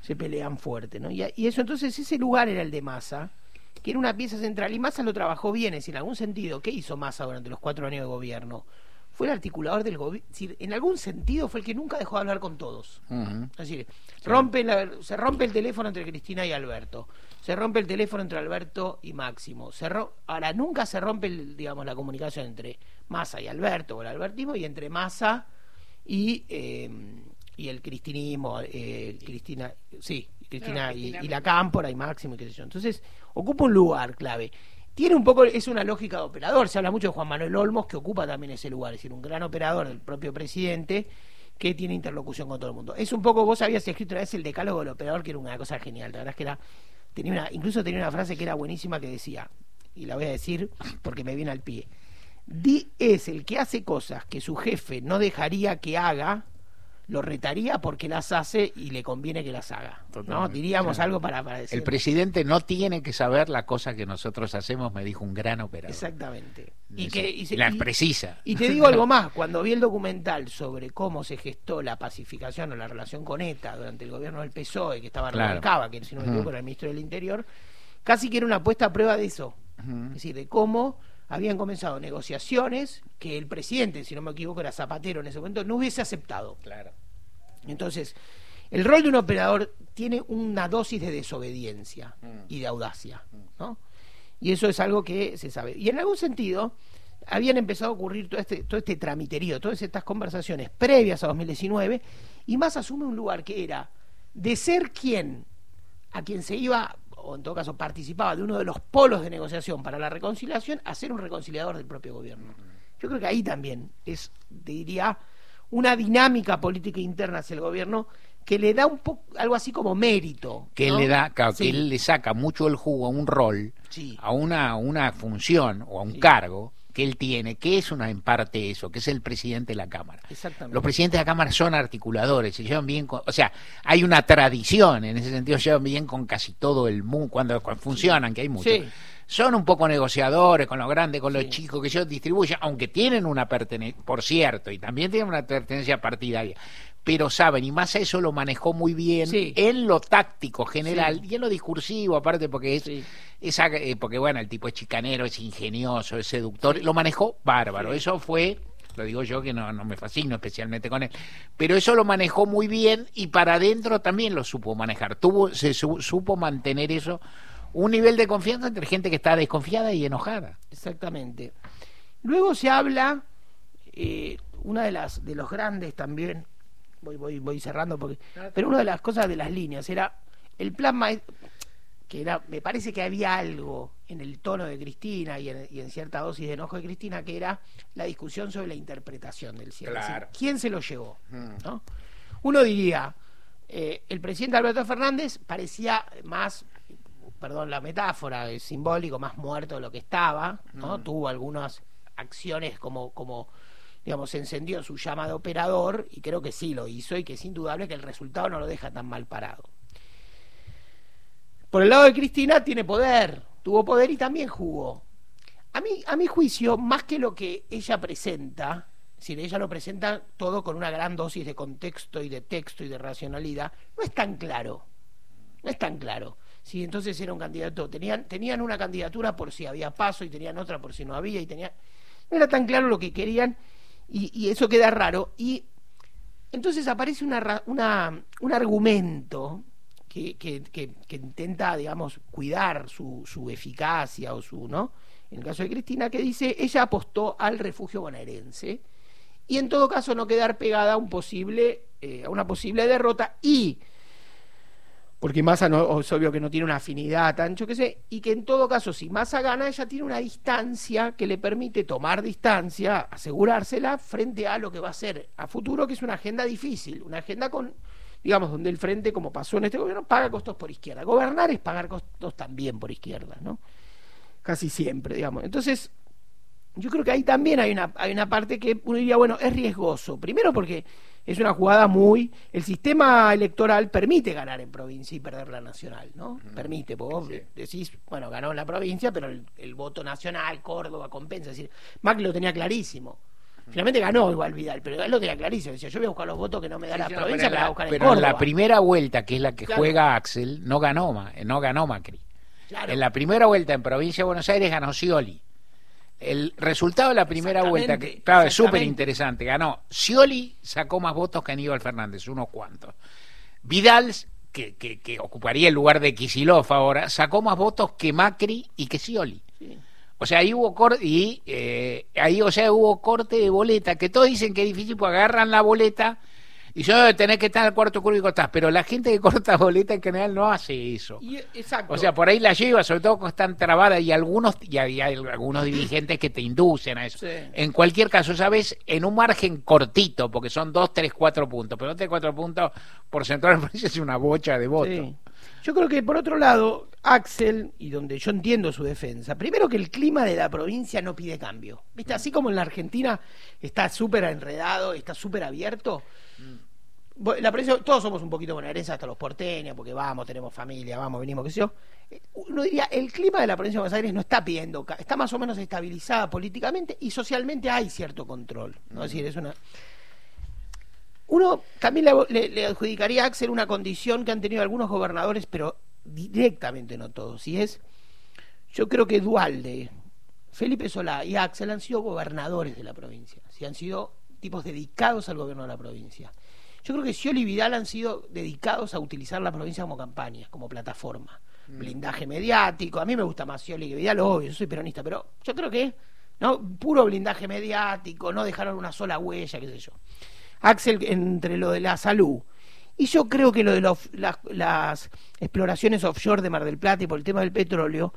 se pelean fuerte, ¿no? Y, eso entonces, ese lugar era el de Massa, que era una pieza central, y Massa lo trabajó bien, es decir, en algún sentido, ¿qué hizo Massa durante los cuatro años de gobierno? Fue el articulador del gobierno, en algún sentido fue el que nunca dejó de hablar con todos. Ujú. Es decir, rompe la- se rompe el teléfono entre Cristina y Alberto. Se rompe el teléfono entre Alberto y Máximo. Se ro- Ahora, nunca se rompe el- digamos, la comunicación entre Massa y Alberto, o el albertismo, y entre Massa y, eh, y el cristinismo, eh, Cristina, sí, Cristina, No, y, Cristina y la Cámpora y Máximo y qué sé yo. Entonces, ocupa un lugar clave. Tiene un poco, es una lógica de operador. Se habla mucho de Juan Manuel Olmos, que ocupa también ese lugar, es decir, un gran operador del propio presidente que tiene interlocución con todo el mundo. Es un poco, vos habías escrito una vez el decálogo del operador, que era una cosa genial. La verdad es que era, tenía una, incluso tenía una frase que era buenísima que decía, y la voy a decir porque me viene al pie. Di es el que hace cosas que su jefe no dejaría que haga, lo retaría porque las hace y le conviene que las haga. ¿no? Diríamos Claro. algo para, para decir. El presidente no tiene que saber la cosa que nosotros hacemos, me dijo un gran operador. Exactamente. Y, Eso. que, y se- la y- precisa. Y te digo algo más, cuando vi el documental sobre cómo se gestó la pacificación o la relación con ETA durante el gobierno del PSOE, que estaba Claro. Rubalcaba, que si no me equivoco era el ministro del Interior, casi que era una puesta a prueba de eso. Es decir, de cómo habían comenzado negociaciones que el presidente, si no me equivoco, era Zapatero en ese momento, no hubiese aceptado. Claro. Entonces, el rol de un operador tiene una dosis de desobediencia y de audacia, ¿no? Y eso es algo que se sabe. Y en algún sentido, habían empezado a ocurrir todo este, todo este tramiterío, todas estas conversaciones previas a 2019, y más asume un lugar que era de ser quien, a quien se iba, o en todo caso participaba de uno de los polos de negociación para la reconciliación, a ser un reconciliador del propio gobierno. Yo creo que ahí también es, diría, una dinámica política interna hacia el gobierno que le da un poco algo así como mérito. que él le da, claro, Sí. que él le saca mucho el jugo a un rol, Sí. a una, una función o a un cargo que él tiene, que es una en parte eso, que es el presidente de la Cámara. Exactamente. Los presidentes de la Cámara son articuladores, se llevan bien con, o sea, hay una tradición, en ese sentido se llevan bien con casi todo el mundo, cuando, cuando funcionan, que hay mucho. Sí. Son un poco negociadores con los grandes, con los chicos, que ellos distribuyen, aunque tienen una pertenencia, por cierto, y también tienen una pertenencia partidaria, pero saben, y más eso lo manejó muy bien en lo táctico general Sí. y en lo discursivo, aparte porque es, esa, eh, porque bueno, el tipo es chicanero, es ingenioso, es seductor, lo manejó bárbaro, Sí. eso fue lo digo yo que no, no me fascino especialmente con él, pero eso lo manejó muy bien y para adentro también lo supo manejar, tuvo, se su- supo mantener eso, un nivel de confianza entre gente que está desconfiada y enojada. Exactamente. Luego se habla, eh, una de las de los grandes también, voy, voy, voy cerrando porque, pero una de las cosas de las líneas era el plan maes- que era, me parece que había algo en el tono de Cristina y en, y en cierta dosis de enojo de Cristina que era la discusión sobre la interpretación del decir, Claro. ¿Quién se lo llevó? ¿no? Uno diría, eh, el presidente Alberto Fernández parecía más, perdón la metáfora, es simbólico, más muerto de lo que estaba, ¿no? Mm. Tuvo algunas acciones como, como digamos, encendió su llama de operador y creo que sí lo hizo y que es indudable que el resultado no lo deja tan mal parado. Por el lado de Cristina tiene poder, tuvo poder y también jugó. A mí, a mi juicio, más que lo que ella presenta, si ella lo presenta todo con una gran dosis de contexto y de texto y de racionalidad, no es tan claro. No es tan claro. Si entonces era un candidato, tenían, tenían una candidatura por si había paso y tenían otra por si no había y tenían. No era tan claro lo que querían y, y eso queda raro. Y entonces aparece una, una, un argumento que, que, que- que intenta, digamos, cuidar su, su eficacia o su, ¿no? En el caso de Cristina, que dice, ella apostó al refugio bonaerense y en todo caso no quedar pegada a un posible, eh, a una posible derrota y porque Massa no, es obvio que no tiene una afinidad tan yo que sé, y que en todo caso, si Massa gana, ella tiene una distancia que le permite tomar distancia, asegurársela frente a lo que va a ser a futuro, que es una agenda difícil, una agenda con, digamos, donde el frente, como pasó en este gobierno, paga costos por izquierda. Gobernar es pagar costos también por izquierda, ¿no? Casi siempre, digamos. Entonces, yo creo que ahí también hay una, hay una parte que uno diría, bueno, es riesgoso. Primero porque es una jugada muy... El sistema electoral permite ganar en provincia y perder la nacional, ¿no? Permite, vos decís, bueno, ganó en la provincia, pero el, el voto nacional, Córdoba, compensa. Es decir, Macri lo tenía clarísimo. Finalmente ganó igual Vidal, pero él lo tenía clarísimo. Decía, yo voy a buscar los votos que no me da la Sí, provincia, pero la buscar en pero en Córdoba. la primera vuelta, que es la que Claro. juega Axel, no ganó, Ma- no ganó Macri. Claro. En la primera vuelta en provincia de Buenos Aires ganó Scioli. El resultado de la primera vuelta, que, claro, es súper interesante. Ganó Scioli, sacó más votos que Aníbal Fernández, unos cuantos. Vidal, que, que, que ocuparía el lugar de Kisilov ahora, sacó más votos que Macri y que Scioli. O sea, ahí hubo corte y eh, ahí, o sea, hubo corte de boleta, que todos dicen que es difícil, pues agarran la boleta y yo tenés que estar el cuarto oscuro y cortás, pero la gente que corta boleta en general no hace eso. Y, exacto. O sea, por ahí la lleva, sobre todo cuando están trabadas y algunos y hay, hay algunos dirigentes que te inducen a eso. Sí. En cualquier caso, sabes, en un margen cortito, porque son dos, tres, cuatro puntos, pero dos, tres, cuatro puntos porcentual me parece es una bocha de votos. Sí. Yo creo que por otro lado, Axel, y donde yo entiendo su defensa, primero que el clima de la provincia no pide cambio. ¿Viste? Así como en la Argentina está súper enredado, está súper abierto. La provincia, todos somos un poquito bonaerenses, hasta los porteños, porque vamos, tenemos familia, vamos, venimos, qué sé yo. Eh, Uno diría, el clima de la provincia de Buenos Aires no está pidiendo, está más o menos estabilizada políticamente y socialmente hay cierto control. ¿no? Es decir, es una, uno también le, le- le adjudicaría a Axel una condición que han tenido algunos gobernadores, pero directamente no todos. Y es, yo creo que Dualde, Felipe Solá y Axel han sido gobernadores de la provincia. Sí, han sido tipos dedicados al gobierno de la provincia. Yo creo que Scioli y Vidal han sido dedicados a utilizar la provincia como campaña, como plataforma. Blindaje mediático. A mí me gusta más Scioli que Vidal, obvio, yo soy peronista, pero yo creo que, ¿no? Puro blindaje mediático, no dejaron una sola huella, qué sé yo. Axel entre lo de la salud. Y yo creo que lo de los- las, las exploraciones offshore de Mar del Plata y por el tema del petróleo,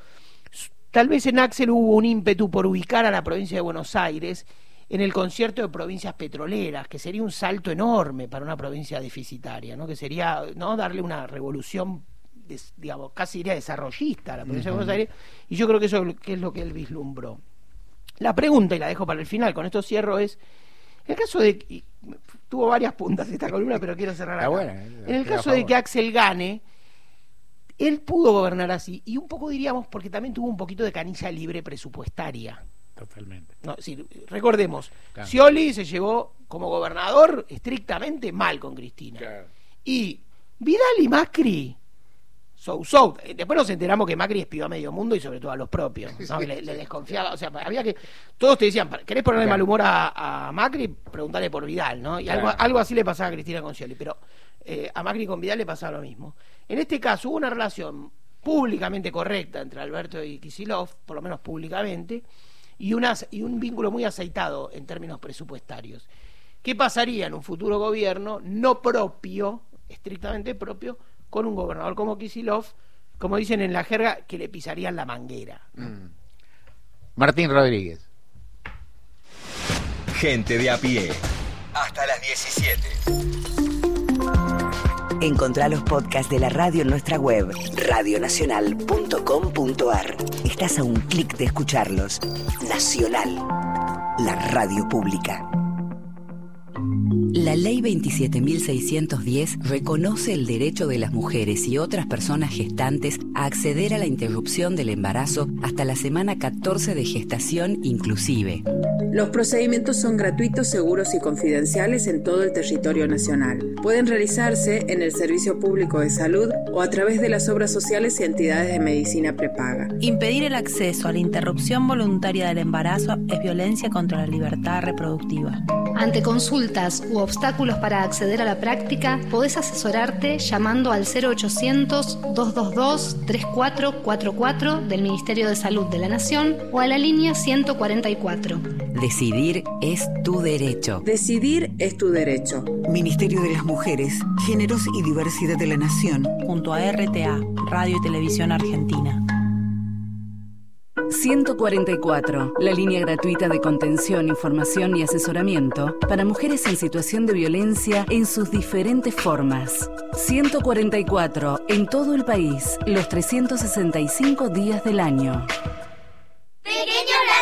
tal vez en Axel hubo un ímpetu por ubicar a la provincia de Buenos Aires en el concierto de provincias petroleras, que sería un salto enorme para una provincia deficitaria, ¿no? que sería no darle una revolución, des- digamos, casi diría desarrollista a la provincia de Buenos Aires, y yo creo que eso es lo- que es lo que él vislumbró. La pregunta, y la dejo para el final, con esto cierro, es, en el caso de... y tuvo varias puntas esta columna, pero quiero cerrar acá. buena, eh, en el caso de que Axel gane, él pudo gobernar así, y un poco diríamos, porque también tuvo un poquito de canilla libre presupuestaria. Totalmente. No, es decir, recordemos, Claro. Scioli se llevó como gobernador estrictamente mal con Cristina. Y Vidal y Macri, so so. Eh, Después nos enteramos que Macri espió a medio mundo y sobre todo a los propios. ¿no? Le, le desconfiaba. O sea, había que. Todos te decían, ¿querés ponerle Claro. mal humor a, a Macri? Preguntale por Vidal, ¿no? Y algo, Claro. algo así le pasaba a Cristina con Scioli. Pero eh, a Macri con Vidal le pasaba lo mismo. En este caso hubo una relación públicamente correcta entre Alberto y Kisilov, por lo menos públicamente, y, un vínculo muy aceitado en términos presupuestarios. ¿Qué pasaría en un futuro gobierno no propio, estrictamente propio, con un gobernador como Kisilov, como dicen en la jerga, que le pisarían la manguera? Martín Rodríguez. Gente de a pie. Hasta las 17. Encontrá los podcasts de la radio en nuestra web, radionacional.com.ar. Estás a un clic de escucharlos. Nacional, la radio pública. La Ley 27.610 reconoce el derecho de las mujeres y otras personas gestantes a acceder a la interrupción del embarazo hasta la semana 14 de gestación inclusive. Los procedimientos son gratuitos, seguros y confidenciales en todo el territorio nacional. Pueden realizarse en el Servicio Público de Salud o a través de las obras sociales y entidades de medicina prepaga. Impedir el acceso a la interrupción voluntaria del embarazo es violencia contra la libertad reproductiva. Ante consultas u obstáculos para acceder a la práctica, podés asesorarte llamando al 0800-222-3444 del Ministerio de Salud de la Nación o a la línea 144. Decidir es tu derecho. Decidir es tu derecho. Ministerio de las Mujeres, Géneros y Diversidad de la Nación. Junto a RTA, Radio y Televisión Argentina. 144, la línea gratuita de contención, información y asesoramiento para mujeres en situación de violencia en sus diferentes formas. 144, en todo el país, los 365 días del año. Grandes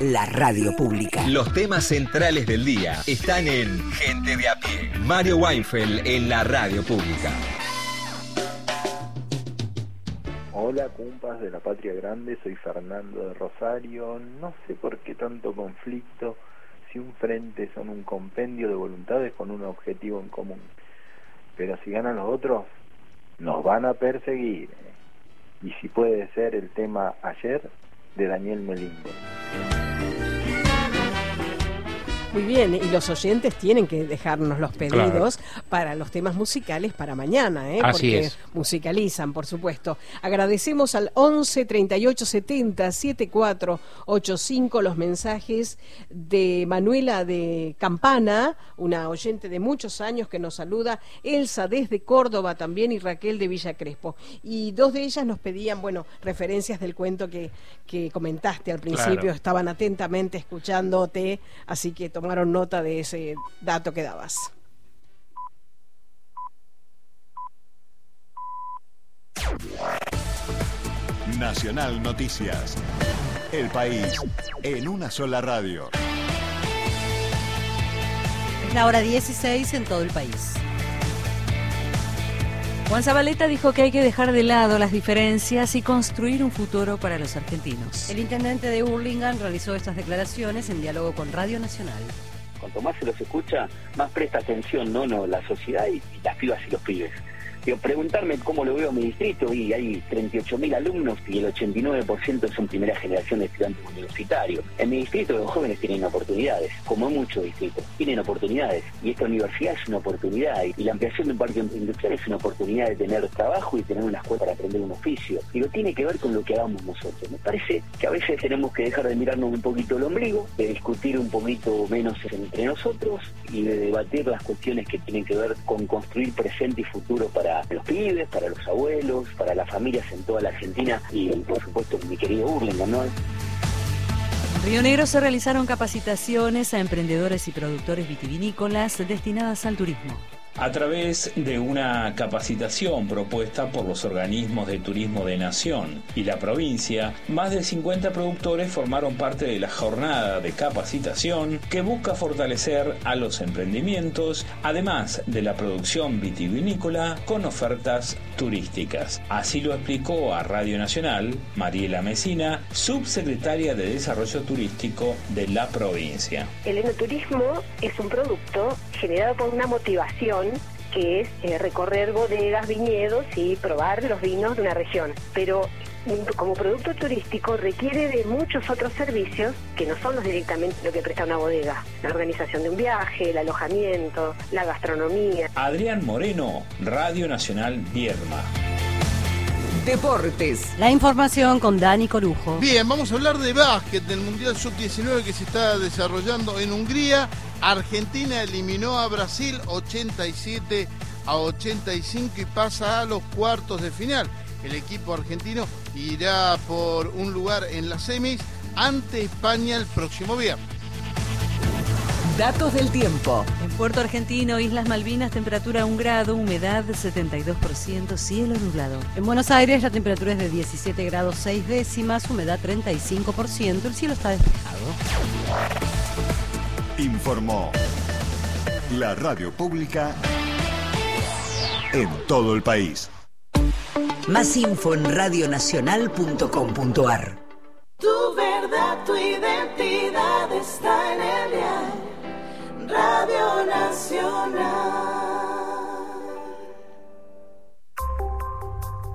La radio pública. Los temas centrales del día están en Gente de a pie. Mario Weinfeld en la radio pública. Hola, cumpas de la Patria Grande, soy Fernando de Rosario. No sé por qué tanto conflicto si un frente son un compendio de voluntades con un objetivo en común. Pero si ganan los otros, nos van a perseguir. Y si puede ser el tema ayer de Daniel Melingo. Muy bien, y los oyentes tienen que dejarnos los pedidos para los temas musicales para mañana, ¿eh? Así porque es. musicalizan, por supuesto. Agradecemos al 11 38 70 74 85 los mensajes de Manuela de Campana, una oyente de muchos años que nos saluda, Elsa desde Córdoba también y Raquel de Villa Crespo. Y dos de ellas nos pedían, bueno, referencias del cuento que, que comentaste al principio, Claro. estaban atentamente escuchándote, así que tomaron nota de ese dato que dabas. Nacional Noticias. El país en una sola radio. Es la hora 16 en todo el país. Juan Zabaleta dijo que hay que dejar de lado las diferencias y construir un futuro para los argentinos. El intendente de Hurlingham realizó estas declaraciones en diálogo con Radio Nacional. Cuanto más se los escucha, más presta atención no, no la sociedad y, y las pibas y los pibes. Digo, preguntarme cómo lo veo en mi distrito, y hay 38.000 alumnos y el 89% son primera generación de estudiantes universitarios. En mi distrito los jóvenes tienen oportunidades, como en muchos distritos, tienen oportunidades. Y esta universidad es una oportunidad, y la ampliación de un parque industrial es una oportunidad de tener trabajo y tener una escuela para aprender un oficio. Digo, tiene que ver con lo que hagamos nosotros. Me parece que a veces tenemos que dejar de mirarnos un poquito el ombligo, de discutir un poquito menos entre nosotros y de debatir las cuestiones que tienen que ver con construir presente y futuro para los pibes, para los abuelos, para las familias en toda la Argentina y por supuesto mi querido Burlingame, ¿no? Río Negro se realizaron capacitaciones a emprendedores y productores vitivinícolas destinadas al turismo. A través de una capacitación propuesta por los organismos de turismo de Nación y la provincia, más de 50 productores formaron parte de la jornada de capacitación que busca fortalecer a los emprendimientos, además de la producción vitivinícola con ofertas turísticas. Así lo explicó a Radio Nacional Mariela Mesina, subsecretaria de Desarrollo Turístico de la provincia. El enoturismo es un producto generado por una motivación que es eh, recorrer bodegas, viñedos y probar los vinos de una región. Pero mm, como producto turístico requiere de muchos otros servicios que no son los directamente lo que presta una bodega. La organización de un viaje, el alojamiento, la gastronomía. Adrián Moreno, Radio Nacional Viedma. Deportes. La información con Dani Corujo. Bien, vamos a hablar de básquet del Mundial Sub-19 que se está desarrollando en Hungría. Argentina eliminó a Brasil 87 a 85 y pasa a los cuartos de final. El equipo argentino irá por un lugar en las semis ante España el próximo viernes. Datos del tiempo. En Puerto Argentino, Islas Malvinas, temperatura 1 grado, humedad 72%, cielo nublado. En Buenos Aires la temperatura es de 17 grados 6 décimas, humedad 35%, el cielo está despejado. Informó la radio pública en todo el país. Más info en radionacional.com.ar. Tu verdad, tu identidad está en el diario Radio Nacional.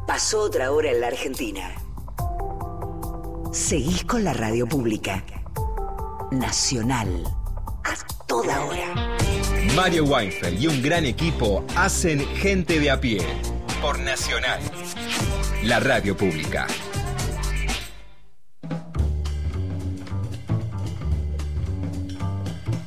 Pasó otra hora en la Argentina. Seguís con la radio pública. Nacional. A toda hora. Mario Weinfeld y un gran equipo hacen Gente de a pie por Nacional, la radio pública.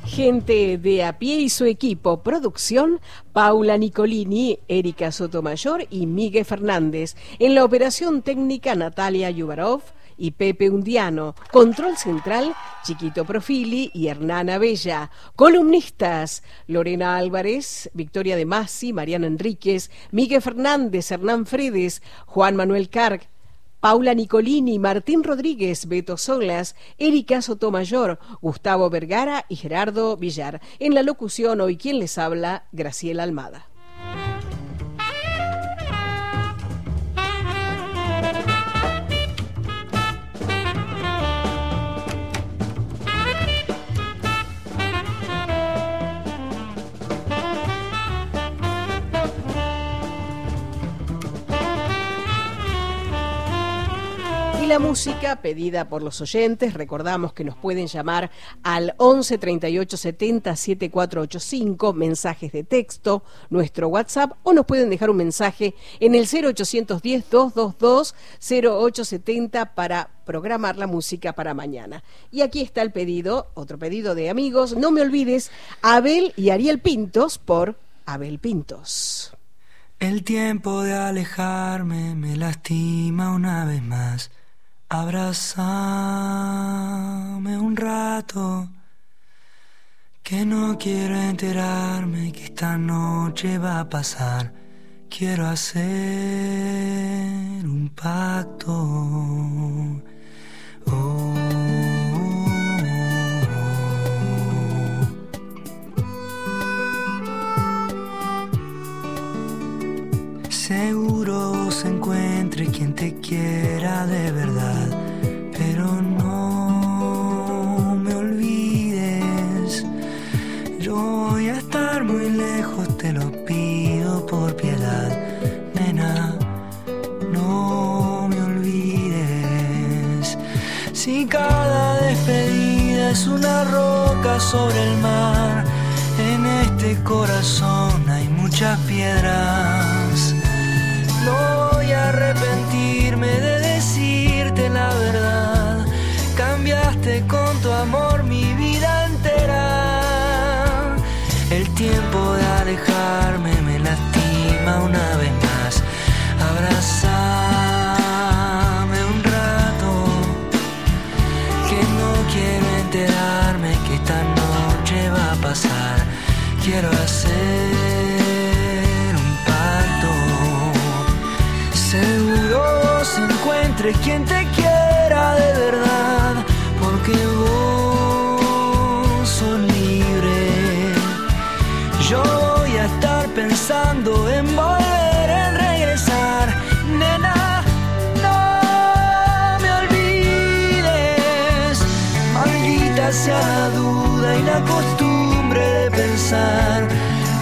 Gente de a pie y su equipo. Producción, Paula Nicolini, Erika Sotomayor y Miguel Fernández. En la operación técnica, Natalia Yubarov y Pepe Undiano. Control central, Chiquito Profili y Hernán Bella. Columnistas, Lorena Álvarez, Victoria de Masi, Mariana Enríquez, Miguel Fernández, Hernán Fredes, Juan Manuel Carg, Paula Nicolini, Martín Rodríguez, Beto Solas, Erika Sotomayor, Gustavo Vergara y Gerardo Villar. En la locución hoy quien les habla, Graciela Almada. La música pedida por los oyentes, recordamos que nos pueden llamar al 11 38 70 7485, mensajes de texto, nuestro WhatsApp, o nos pueden dejar un mensaje en el 0810 222 0870 para programar la música para mañana. Y aquí está el pedido, otro pedido de amigos, no me olvides, Abel y Ariel Pintos por Abel Pintos. El tiempo de alejarme me lastima una vez más. Abrázame un rato, que no quiero enterarme que esta noche va a pasar. Quiero hacer un pacto. Oh. Seguro se encuentre quien te quiera de verdad, pero no me olvides. Yo voy a estar muy lejos, te lo pido por piedad, nena. No me olvides. Si cada despedida es una roca sobre el mar, en este corazón hay muchas piedras. No arrepentirme de decirte la verdad. Cambiaste con tu amor mi vida entera. El tiempo de alejarme me lastima una vez más. Abrázame un rato. Que no quiero enterarme que esta noche va a pasar. Quiero hacer quien te quiera de verdad, porque vos sos libre. Yo voy a estar pensando en volver, en regresar, nena. No me olvides, maldita sea la duda y la costumbre de pensar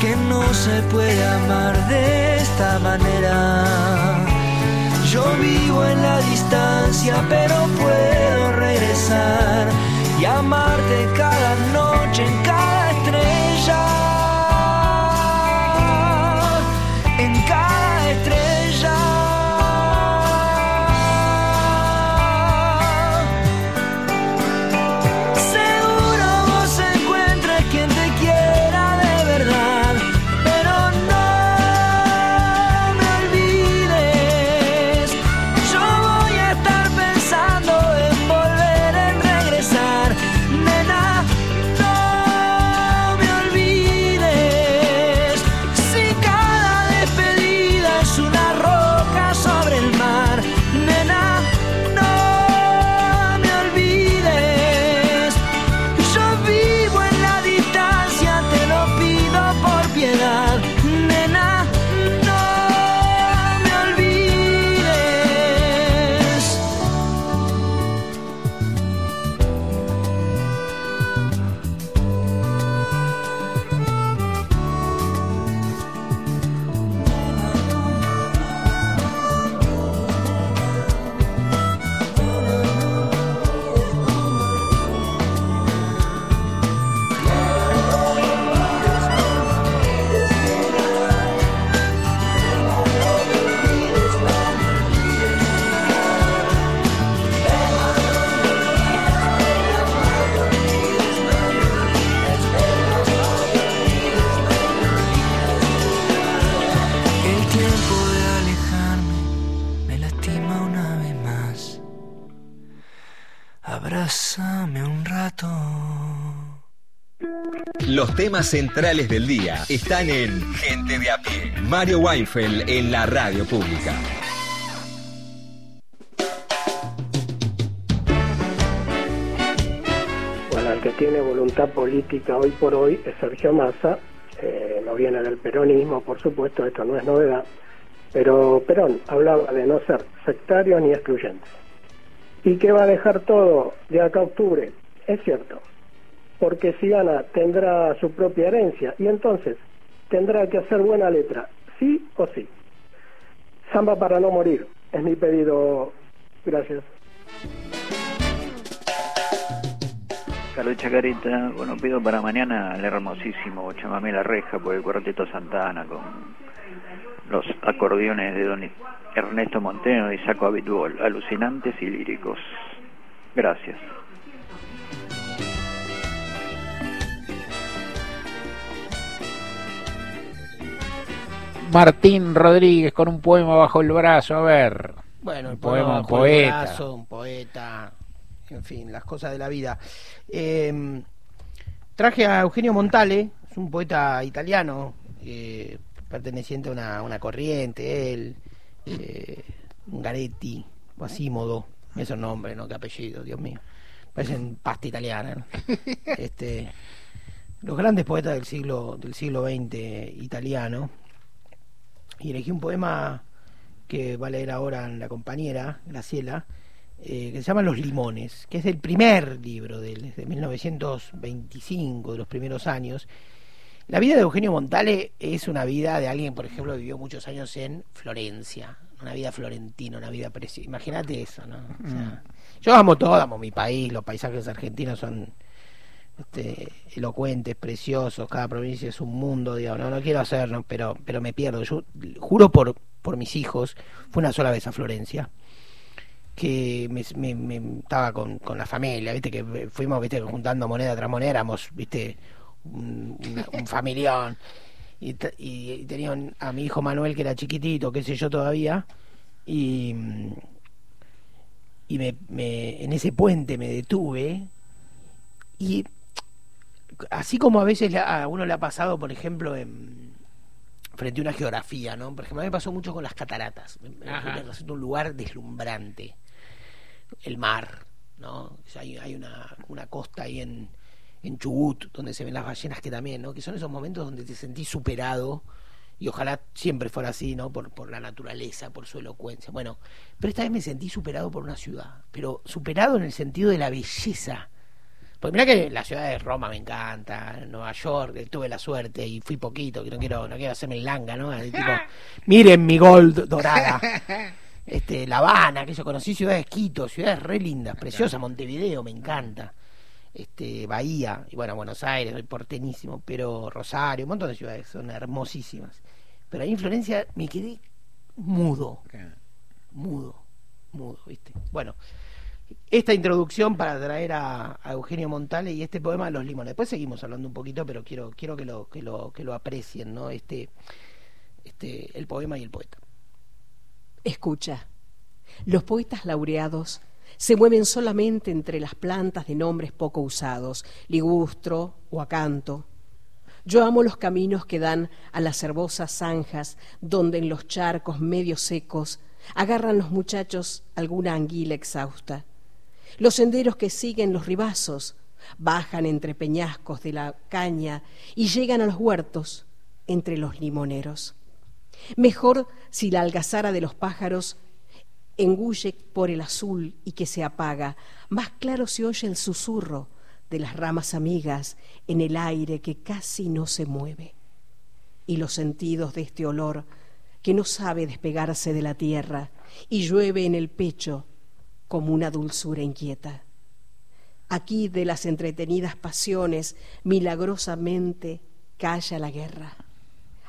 que no se puede amar de esta manera. Yo vivo en la distancia, pero puedo regresar y amarte cada noche en cada estrella. Temas centrales del día están en Gente de a pie. Mario Weinfeld en la radio pública. Bueno, el que tiene voluntad política hoy por hoy es Sergio Massa. Eh, no viene del peronismo, por supuesto, esto no es novedad. Pero Perón hablaba de no ser sectario ni excluyente. ¿Y que va a dejar todo de acá a octubre? Es cierto, porque si gana tendrá su propia herencia y entonces tendrá que hacer buena letra, sí o sí. Samba para no morir, es mi pedido. Gracias. Carlos Chacarita, bueno, pido para mañana el hermosísimo Chamamé La Reja por el Cuarteto Santana con los acordeones de don Ernesto Monteno y Saco Habitual, alucinantes y líricos. Gracias. Martín Rodríguez con un poema bajo el brazo, a ver. Bueno, el un poema un bajo el poeta. brazo, un poeta, en fin, las cosas de la vida. Eh, traje a Eugenio Montale, es un poeta italiano, eh, perteneciente a una, una corriente, él, eh, Garetti, Quasimodo, esos nombres, ¿no? Qué apellido, Dios mío. Parecen pasta italiana, ¿no? este, los grandes poetas del siglo, del siglo XX italiano. Y elegí un poema que va a leer ahora la compañera, Graciela, eh, que se llama Los Limones, que es el primer libro de, él, es de 1925, de los primeros años. La vida de Eugenio Montale es una vida de alguien, por ejemplo, que vivió muchos años en Florencia, una vida florentina, una vida preciosa. Imagínate eso, ¿no? O sea, yo amo todo, amo mi país, los paisajes argentinos son este, elocuentes, preciosos, cada provincia es un mundo, digamos, no, no quiero hacerlo, pero, pero me pierdo. Yo juro por, por mis hijos, fue una sola vez a Florencia, que me, estaba con, con la familia, viste, que fuimos, viste, juntando moneda tras moneda, éramos, viste, un, un familión. Y, y- y tenía un- a mi hijo Manuel, que era chiquitito, qué sé yo todavía, y, y me- en ese puente me detuve y así como a veces a uno le ha pasado, por ejemplo, en, frente a una geografía, ¿no? Por ejemplo, a mí me pasó mucho con las cataratas. Ajá. me resulta un lugar deslumbrante. El mar, ¿no? Hay, hay una, una costa ahí en, en Chubut, donde se ven las ballenas que también, ¿no? Que son esos momentos donde te sentís superado y ojalá siempre fuera así, ¿no? Por, por la naturaleza, por su elocuencia. Bueno, pero esta vez me sentí superado por una ciudad, pero superado en el sentido de la belleza. Pues mira que la ciudad de Roma me encanta, Nueva York, eh, tuve la suerte y fui poquito, que no quiero, no quiero hacerme el langa, ¿no? Tipo, miren mi gold dorada. Este, La Habana, que yo conocí ciudades Quito, ciudades re lindas, preciosas, Montevideo, me encanta. Este, Bahía, y bueno, Buenos Aires, soy portenísimo, pero Rosario, un montón de ciudades son hermosísimas. Pero ahí en Florencia me quedé mudo, mudo, mudo, ¿viste? Bueno, esta introducción para traer a, Eugenio Montale y este poema Los Limones. Después seguimos hablando un poquito, pero quiero, quiero que lo, que lo, que lo aprecien, ¿no? Este, este, el poema y el poeta. Escucha, los poetas laureados se mueven solamente entre las plantas de nombres poco usados, ligustro o acanto. Yo amo los caminos que dan a las herbosas zanjas, donde en los charcos medio secos agarran los muchachos alguna anguila exhausta. Los senderos que siguen los ribazos bajan entre peñascos de la caña y llegan a los huertos entre los limoneros. Mejor si la algazara de los pájaros engulle por el azul y que se apaga, más claro se oye el susurro de las ramas amigas en el aire que casi no se mueve. Y los sentidos de este olor que no sabe despegarse de la tierra y llueve en el pecho como una dulzura inquieta. Aquí de las entretenidas pasiones milagrosamente calla la guerra.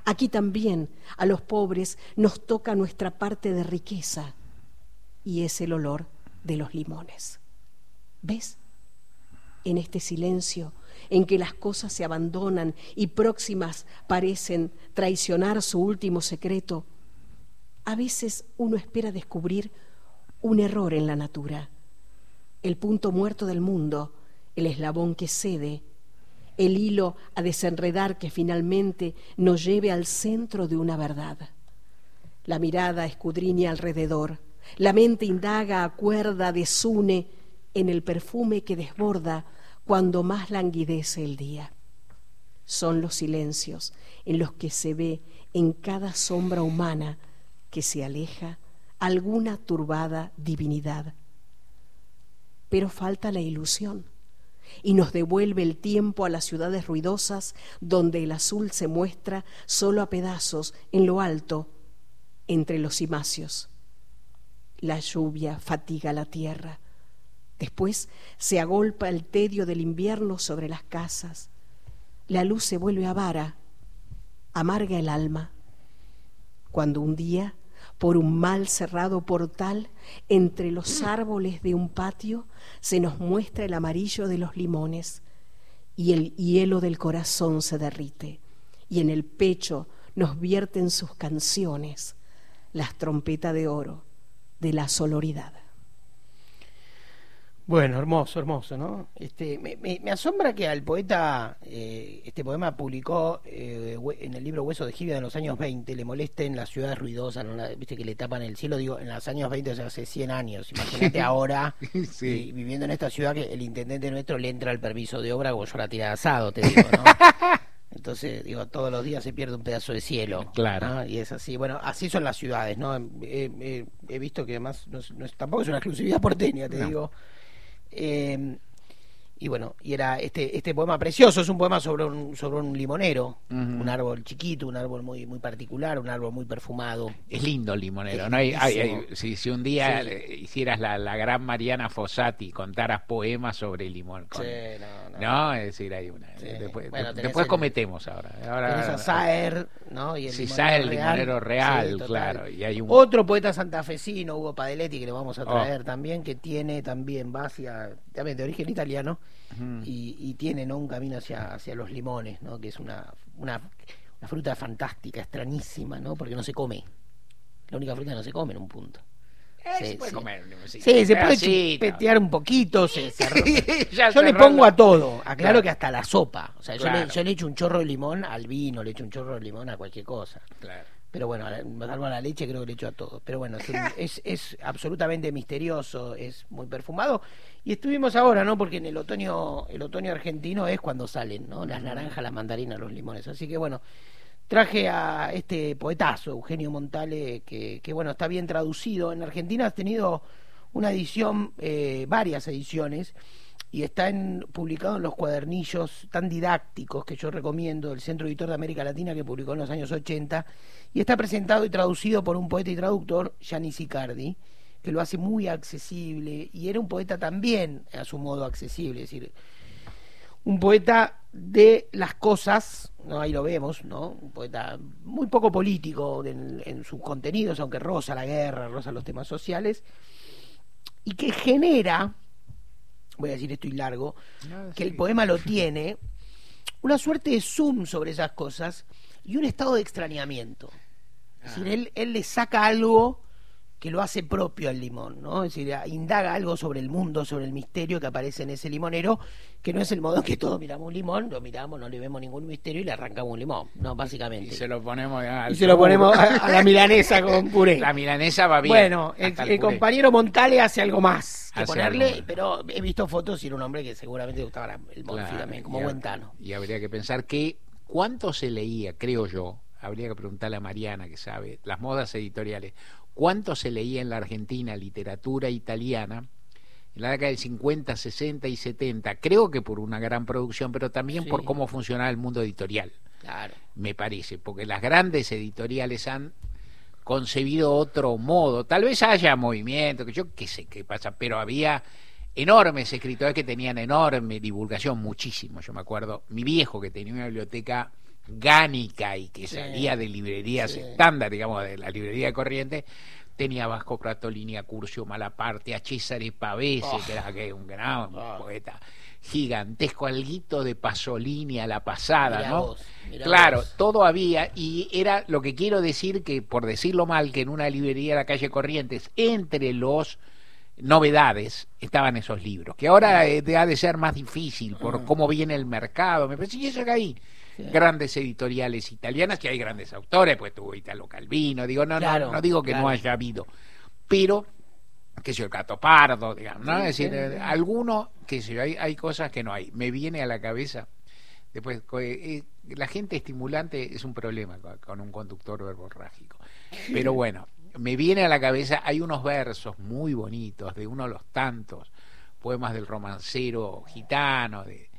Aquí también a los pobres nos toca nuestra parte de riqueza y es el olor de los limones. ¿Ves? En este silencio en que las cosas se abandonan y próximas parecen traicionar su último secreto, a veces uno espera descubrir un error en la natura, el punto muerto del mundo el eslabón que cede, el hilo a desenredar que finalmente nos lleve al centro de una verdad. La mirada escudriña alrededor, la mente indaga, acuerda, desune en el perfume que desborda cuando más languidece el día. Son los silencios en los que se ve en cada sombra humana que se aleja alguna turbada divinidad. Pero falta la ilusión y nos devuelve el tiempo a las ciudades ruidosas donde el azul se muestra solo a pedazos en lo alto entre los cimacios. La lluvia fatiga la tierra. Después se agolpa el tedio del invierno sobre las casas. La luz se vuelve avara, amarga el alma. Cuando un día, por un mal cerrado portal, entre los árboles de un patio, se nos muestra el amarillo de los limones y el hielo del corazón se derrite y en el pecho nos vierten sus canciones, las trompetas de oro de la soloridad. Bueno, hermoso, hermoso, ¿no? Este, me, me, asombra que al poeta, eh, este poema publicó eh, en el libro Hueso de Gibia de los años 20, le molesten las ciudades ruidosas, ¿no? viste que le tapan el cielo, digo, en los años 20, o sea, hace 100 años, imagínate ahora, viviendo en esta ciudad que el intendente nuestro le entra el permiso de obra como yo la tira de asado, te digo, ¿no? Entonces, digo, todos los días se pierde un pedazo de cielo. Claro. Y es así. Bueno, así son las ciudades, ¿no? He, visto que además no, tampoco es una exclusividad porteña, te digo. Eh, y bueno, y era este este poema precioso, es un poema sobre un sobre un limonero, un árbol chiquito, un árbol muy muy particular, un árbol muy perfumado. Es lindo el limonero, ¿no? Hay, si, si, un día hicieras la, la, gran Mariana Fossati, contaras poemas sobre el limón. sí, no, no. Es decir, hay una. Después, después cometemos ahora. ahora tenés a Saer, ¿no? Y el sí, Saer, el limonero real, claro. Y hay un... Otro poeta santafesino, Hugo Padeletti, que le vamos a traer oh. también, que tiene también, va hacia, también de origen italiano, y, tiene ¿no? un camino hacia, hacia los limones, ¿no? que es una, una, fruta fantástica, extrañísima, ¿no? porque no se come. La única fruta que no se come en un punto. Eh, se puede comer Sí, se puede petear un poquito. Se, yo le pongo a todo. Aclaro que hasta la sopa. O sea, yo, le, yo le echo un chorro de limón al vino, le echo un chorro de limón a cualquier cosa. Claro. Pero bueno, salvo a la leche creo que le echo a todo. Pero bueno, es, es, absolutamente misterioso, es muy perfumado. Y estuvimos ahora, ¿no? Porque en el otoño, el otoño argentino es cuando salen, ¿no? Las naranjas, las mandarinas, los limones. Así que bueno, traje a este poetazo, Eugenio Montale, que, que bueno, está bien traducido. En Argentina has tenido una edición, eh, varias ediciones y está publicado en los cuadernillos tan didácticos que yo recomiendo del Centro Editor de América Latina que publicó en los años 80 y está presentado y traducido por un poeta y traductor, Gianni Icardi, que lo hace muy accesible y era un poeta también a su modo accesible, es decir, un poeta de las cosas, ¿no? ahí lo vemos, ¿no? un poeta muy poco político en, en sus contenidos, aunque rosa la guerra, rosa los temas sociales, y que genera voy a decir esto y largo, que el poema lo tiene, una suerte de zoom sobre esas cosas y un estado de extrañamiento. Es decir, él, él le saca algo que lo hace propio al limón, ¿no? Es decir, indaga algo sobre el mundo, sobre el misterio que aparece en ese limonero, que no es el modo en que todos miramos un limón, lo miramos, no le vemos ningún misterio y le arrancamos un limón, ¿no? Básicamente. Y se lo ponemos a, y se lo ponemos a, la milanesa con puré. La milanesa va bien. Bueno, el, compañero Montale hace algo más que ponerle, pero he visto fotos y era un hombre que seguramente gustaba el claro, también, como buen tano. Y habría que pensar que cuánto se leía, creo yo, habría que preguntarle a Mariana que sabe, las modas editoriales, cuánto se leía en la Argentina literatura italiana en la década del 50, 60 y 70, creo que por una gran producción, pero también por cómo funcionaba el mundo editorial. Claro. Me parece, porque las grandes editoriales han concebido otro modo. Tal vez haya movimiento, que yo qué sé qué pasa, pero había enormes escritores que tenían enorme divulgación, muchísimo. Yo me acuerdo, mi viejo que tenía una biblioteca gánica y que salía de librerías estándar, digamos, de la librería de corriente, tenía Vasco Pratolini, a Curcio Malaparte, a Cesare Pavese, oh. que era un gran oh. poeta gigantesco, alguito de Pasolini a la pasada, ¿no? claro, todo había, y era lo que quiero decir que, por decirlo mal, que en una librería de la calle Corrientes, entre los novedades estaban esos libros, que ahora eh, ha de ser más difícil por cómo viene el mercado, me parece, y eso que grandes editoriales italianas, que hay grandes autores, pues tuvo Italo Calvino, digo, no, Claro, no, no digo que no haya habido, pero que sé yo, el gato pardo, digamos, ¿no? Sí, es decir, sí. eh, alguno, que sé yo, hay, hay cosas que no hay. Me viene a la cabeza, después, eh, eh, la gente estimulante es un problema con, con un conductor verborrágico. Pero bueno, me viene a la cabeza, hay unos versos muy bonitos de uno de los tantos poemas del romancero gitano, de,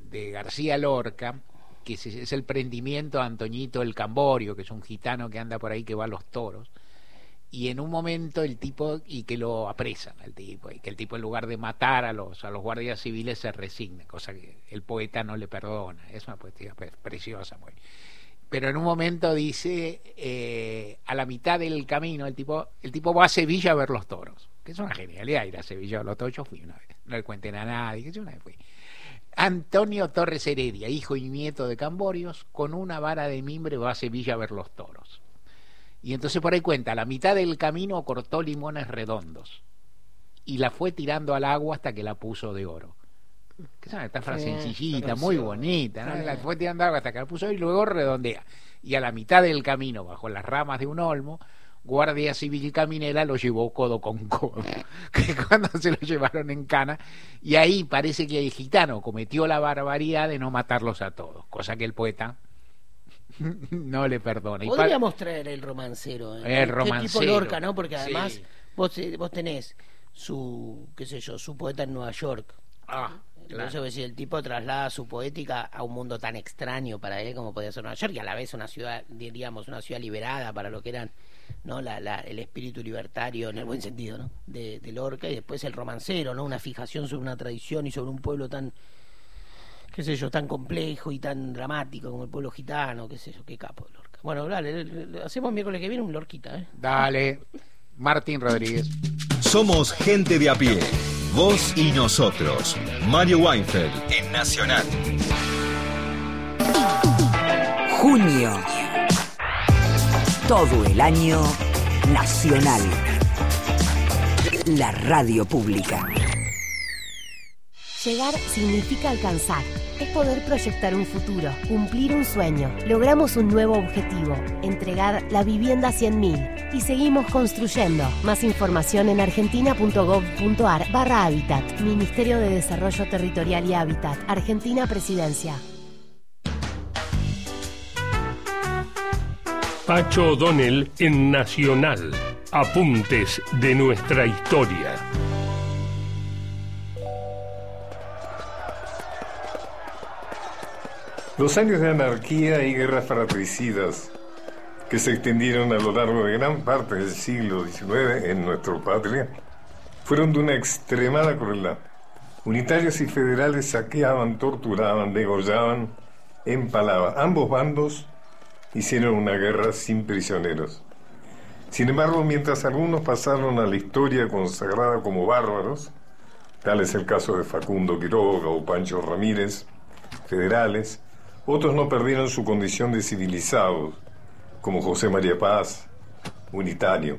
de García Lorca, que es, el prendimiento de Antoñito el Camborio, que es un gitano que anda por ahí que va a los toros y en un momento el tipo y que lo apresan al tipo y que el tipo en lugar de matar a los a los guardias civiles se resigna cosa que el poeta no le perdona. Es una poesía pre- preciosa muy pero en un momento dice eh, a la mitad del camino el tipo el tipo va a Sevilla a ver los toros que es una genialidad ir a Sevilla a los toros. Yo fui una vez no le cuenten a nadie que yo una vez fui Antonio Torres Heredia, hijo y nieto de Camborios, con una vara de mimbre va a Sevilla a ver los toros. Y entonces por ahí cuenta, a la mitad del camino cortó limones redondos y la fue tirando al agua hasta que la puso de oro. Que es una metáfora Sí, sencillita, muy bonita, ¿no? Sí. La fue tirando al agua hasta que la puso y luego redondea. Y a la mitad del camino, bajo las ramas de un olmo, Guardia Civil Caminera lo llevó codo con codo. Que cuando se lo llevaron en cana, y ahí parece que el gitano cometió la barbaridad de no matarlos a todos, cosa que el poeta no le perdona. Podríamos traer el romancero. ¿eh? El Qué tipo romancero. Lorca, ¿no? Porque Sí. además vos, eh, vos tenés su, qué sé yo, su poeta en Nueva York. Ah, Entonces, pues, si el tipo traslada su poética a un mundo tan extraño para él como podía ser Nueva York y a la vez una ciudad, diríamos, una ciudad liberada para lo que eran no la, la- el espíritu libertario en el buen sentido ¿no? de, de Lorca y después el romancero, ¿no? una fijación sobre una tradición y sobre un pueblo tan qué sé yo, tan complejo y tan dramático como el pueblo gitano, qué sé yo, qué capo de Lorca. Bueno, dale, le- le- le- hacemos miércoles que viene un Lorquita, ¿eh? Dale, Martín Rodríguez. Somos gente de a pie. Vos y nosotros. Mario Weinfeld en Nacional. Junio. Todo el año nacional. La radio pública. Llegar significa alcanzar. Es poder proyectar un futuro, cumplir un sueño. Logramos un nuevo objetivo, entregar la vivienda a 100.000. Y seguimos construyendo. Más información en argentina.gov.ar barra Hábitat. Ministerio de Desarrollo Territorial y Hábitat. Argentina Presidencia. Pacho O'Donnell en Nacional. Apuntes de nuestra historia. Los años de anarquía y guerras fratricidas que se extendieron a lo largo de gran parte del siglo XIX en nuestra patria fueron de una extremada crueldad. Unitarios y federales saqueaban, torturaban, degollaban, empalaban. Ambos bandos hicieron una guerra sin prisioneros. Sin embargo, mientras algunos pasaron a la historia consagrada como bárbaros, tal es el caso de Facundo Quiroga o Pancho Ramírez, federales, otros no perdieron su condición de civilizados, como José María Paz, unitario.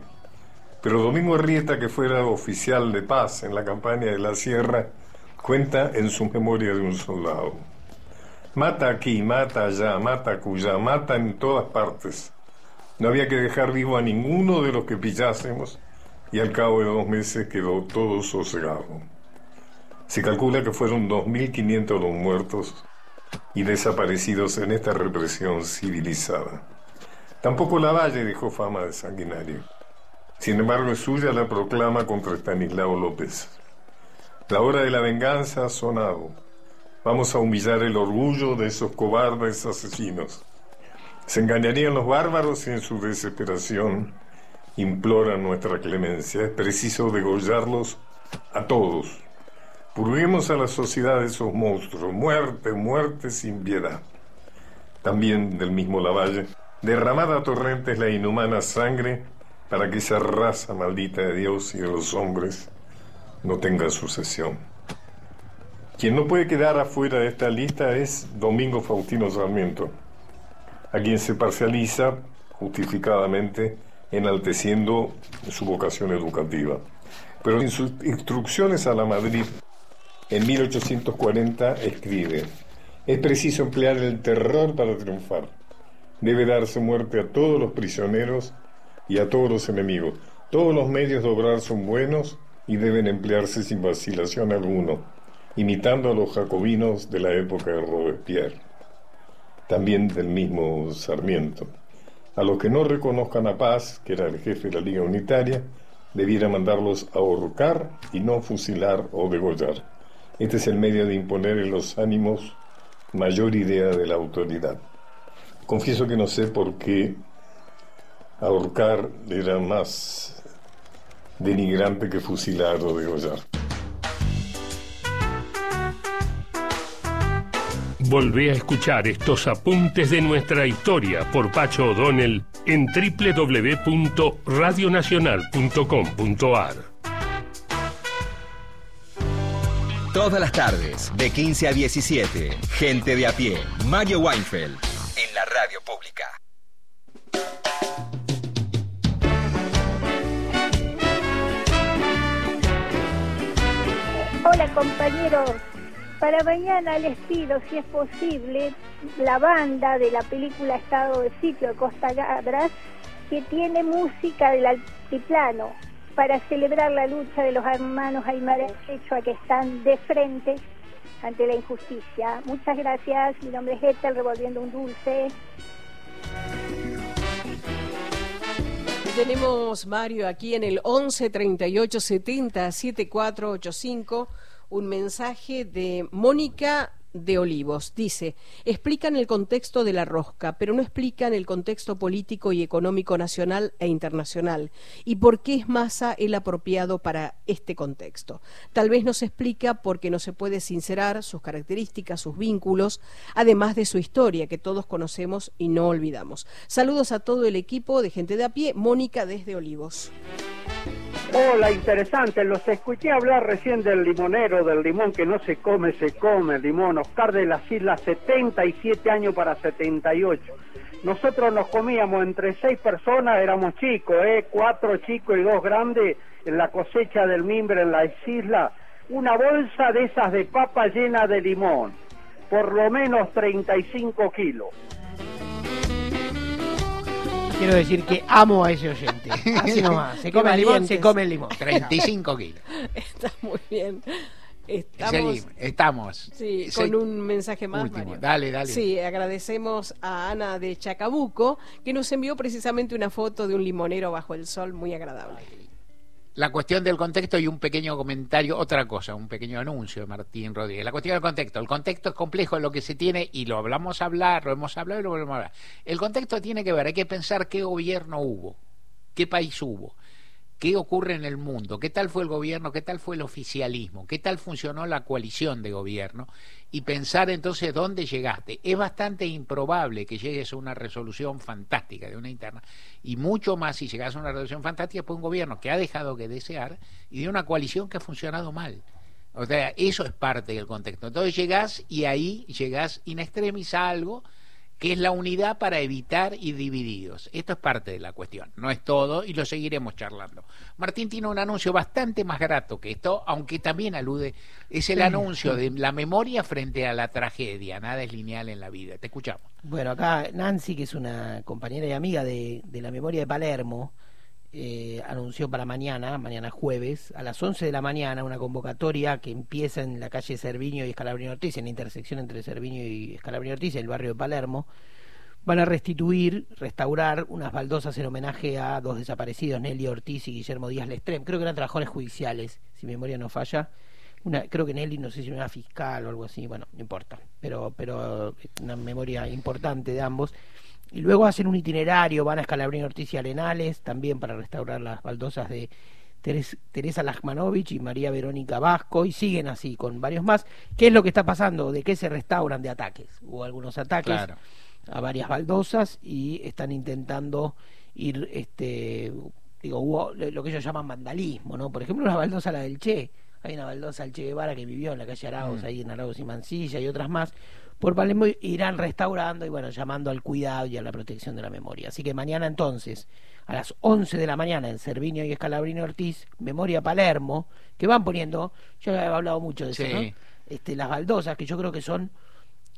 Pero Domingo Arrieta, que fuera oficial de paz en la campaña de la Sierra, cuenta en su memoria de un soldado. Mata aquí, mata allá, mata acullá, mata en todas partes. No había que dejar vivo a ninguno de los que pillásemos y al cabo de dos meses quedó todo sosegado. Se calcula que fueron 2.500 los muertos y desaparecidos en esta represión civilizada. Tampoco Lavalle dejó fama de sanguinario. Sin embargo, es suya la proclama contra Estanislao López. La hora de la venganza ha sonado. Vamos a humillar el orgullo de esos cobardes asesinos. Se engañarían los bárbaros y en su desesperación imploran nuestra clemencia. Es preciso degollarlos a todos. Purguemos a la sociedad de esos monstruos. Muerte, muerte sin piedad. También del mismo Lavalle. Derramada a torrentes la inhumana sangre para que esa raza maldita de Dios y de los hombres no tenga sucesión. Quien no puede quedar afuera de esta lista es Domingo Faustino Sarmiento, a quien se parcializa justificadamente enalteciendo su vocación educativa. Pero en sus instrucciones a la Madrid, en 1840, escribe, es preciso emplear el terror para triunfar. Debe darse muerte a todos los prisioneros y a todos los enemigos. Todos los medios de obrar son buenos y deben emplearse sin vacilación alguno, imitando a los jacobinos de la época de Robespierre, también del mismo Sarmiento. A los que no reconozcan a Paz, que era el jefe de la Liga Unitaria, debiera mandarlos a ahorcar y no fusilar o degollar. Este es el medio de imponer en los ánimos mayor idea de la autoridad. Confieso que no sé por qué ahorcar era más denigrante que fusilar o degollar. Volvé a escuchar estos apuntes de nuestra historia por Pacho O'Donnell en www.radionacional.com.ar. Todas las tardes, de 15 a 17, gente de a pie, Mario Weinfeld, en la radio pública. Hola compañeros, para mañana les pido, si es posible, la banda de la película Estado de Sitio de Costa Gabras, que tiene música del altiplano, para celebrar la lucha de los hermanos Aymara Quechua que están de frente ante la injusticia. Muchas gracias, mi nombre es Ethel, revolviendo un dulce. Tenemos, Mario, aquí en el 11 38 70 7485 un mensaje de Mónica de Olivos. Dice, explican el contexto de la rosca, pero no explican el contexto político y económico nacional e internacional y por qué es masa el apropiado para este contexto. Tal vez no se explica porque no se puede sincerar sus características, sus vínculos, además de su historia que todos conocemos y no olvidamos. Saludos a todo el equipo de gente de a pie, Mónica desde Olivos. Hola, interesante. Los escuché hablar recién del limonero, del limón que no se come, se come, el limón. Oscar de las Islas, 77 años para 78. Nosotros nos comíamos entre seis personas, éramos chicos, ¿eh? cuatro chicos y dos grandes, en la cosecha del mimbre en las islas, una bolsa de esas de papa llena de limón, por lo menos 35 kilos. Quiero decir que amo a ese oyente. Así nomás. Se come el limón, se come el limón. 35 kilos. Está muy bien. Estamos, Seguimos, estamos. Sí, Se- con un mensaje más. Último. Mario. Dale, dale. Sí, agradecemos a Ana de Chacabuco, que nos envió precisamente una foto de un limonero bajo el sol muy agradable. La cuestión del contexto y un pequeño comentario, otra cosa, un pequeño anuncio de Martín Rodríguez. La cuestión del contexto. El contexto es complejo, lo que se tiene, y lo hablamos a hablar, lo hemos hablado y lo volvemos a hablar. El contexto tiene que ver, hay que pensar qué gobierno hubo, qué país hubo, qué ocurre en el mundo, qué tal fue el gobierno, qué tal fue el oficialismo, qué tal funcionó la coalición de gobierno, y pensar entonces dónde llegaste. Es bastante improbable que llegues a una resolución fantástica de una interna, y mucho más si llegas a una resolución fantástica por un gobierno que ha dejado que desear y de una coalición que ha funcionado mal. O sea, eso es parte del contexto. Entonces llegás y ahí llegás in extremis a algo que es la unidad para evitar ir divididos. Esto es parte de la cuestión, no es todo y lo seguiremos charlando. Martín tiene un anuncio bastante más grato que esto, aunque también alude, es el Sí, anuncio sí. de la memoria frente a la tragedia, nada es lineal en la vida. Te escuchamos. Bueno, acá Nancy, que es una compañera y amiga de, de la memoria de Palermo, eh, anunció para mañana, mañana jueves, a las 11 de la mañana, una convocatoria que empieza en la calle Cerviño y Escalabrini Ortiz, en la intersección entre Cerviño y Escalabrini Ortiz, en el barrio de Palermo. Van a restituir, restaurar unas baldosas en homenaje a dos desaparecidos, Nelly Ortiz y Guillermo Díaz Lestrem. Creo que eran trabajadores judiciales, si mi memoria no falla. Una, creo que Nelly, no sé si era una fiscal o algo así, bueno, no importa. Pero, pero una memoria importante de ambos. Y luego hacen un itinerario, van a Escalabrini Ortiz y Arenales, también para restaurar las baldosas de Teres- Teresa Lachmanovich y María Verónica Vasco, y siguen así con varios más. ¿Qué es lo que está pasando? ¿De qué se restauran? De ataques. Hubo algunos ataques Claro. a varias baldosas y están intentando ir, este, digo, hubo lo que ellos llaman vandalismo, ¿no? Por ejemplo, una baldosa la del Che. Hay una baldosa del Che Guevara que vivió en la calle Arauz, Mm. ahí en Arauz y Mansilla y otras más. Por Palermo irán restaurando y bueno, llamando al cuidado y a la protección de la memoria. Así que mañana entonces, a las 11 de la mañana en Cervinio y Escalabrino Ortiz, Memoria Palermo, que van poniendo, yo he hablado mucho de eso. ¿no? Este, las baldosas, que yo creo que son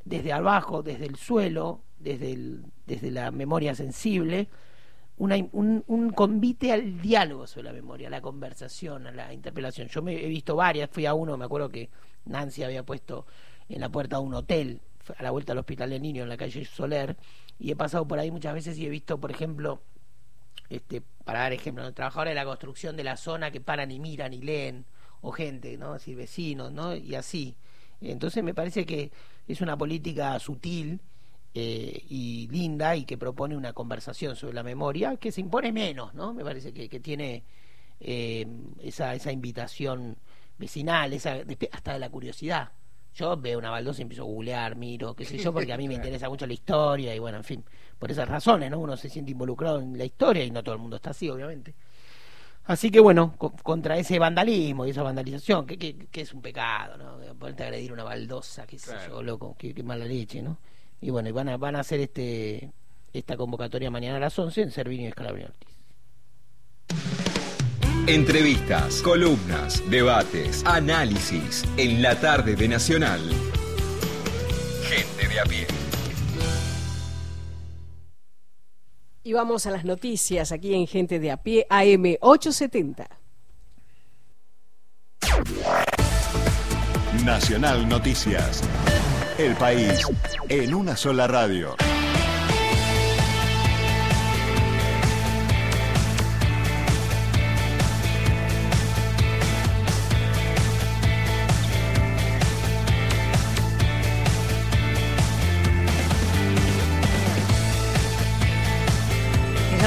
desde abajo, desde el suelo, desde, el, desde la memoria sensible, una, un, un convite al diálogo sobre la memoria, a la conversación, a la interpelación. Yo me he visto varias, fui a uno, me acuerdo que Nancy había puesto en la puerta de un hotel, a la vuelta al Hospital del Niño en la calle Soler, y he pasado por ahí muchas veces y he visto, por ejemplo, este, para dar ejemplo, ¿no? trabajadores de la construcción de la zona que paran y miran y leen, o gente, ¿no? Así, vecinos, ¿no? Y así. Entonces me parece que es una política sutil eh, y linda y que propone una conversación sobre la memoria que se impone menos, ¿no? Me parece que, que tiene eh, esa, esa invitación vecinal, esa, hasta de la curiosidad. Yo veo una baldosa y empiezo a googlear, miro, qué sé yo, porque a mí me interesa mucho la historia y bueno, en fin, por esas razones, ¿no? Uno se siente involucrado en la historia y no todo el mundo está así, obviamente. Así que bueno, co- contra ese vandalismo y esa vandalización, que, que, que es un pecado, ¿no? Ponerte a agredir una baldosa, qué sé yo, loco, qué, qué mala leche, ¿no? Y bueno, y van a, van a hacer este esta convocatoria mañana a las 11 en Servinio y Escalabrini Ortiz. Entrevistas, columnas, debates, análisis en la tarde de Nacional. Gente de a pie. Y vamos a las noticias aquí en Gente de a pie, AM 870. Nacional Noticias. El país en una sola radio.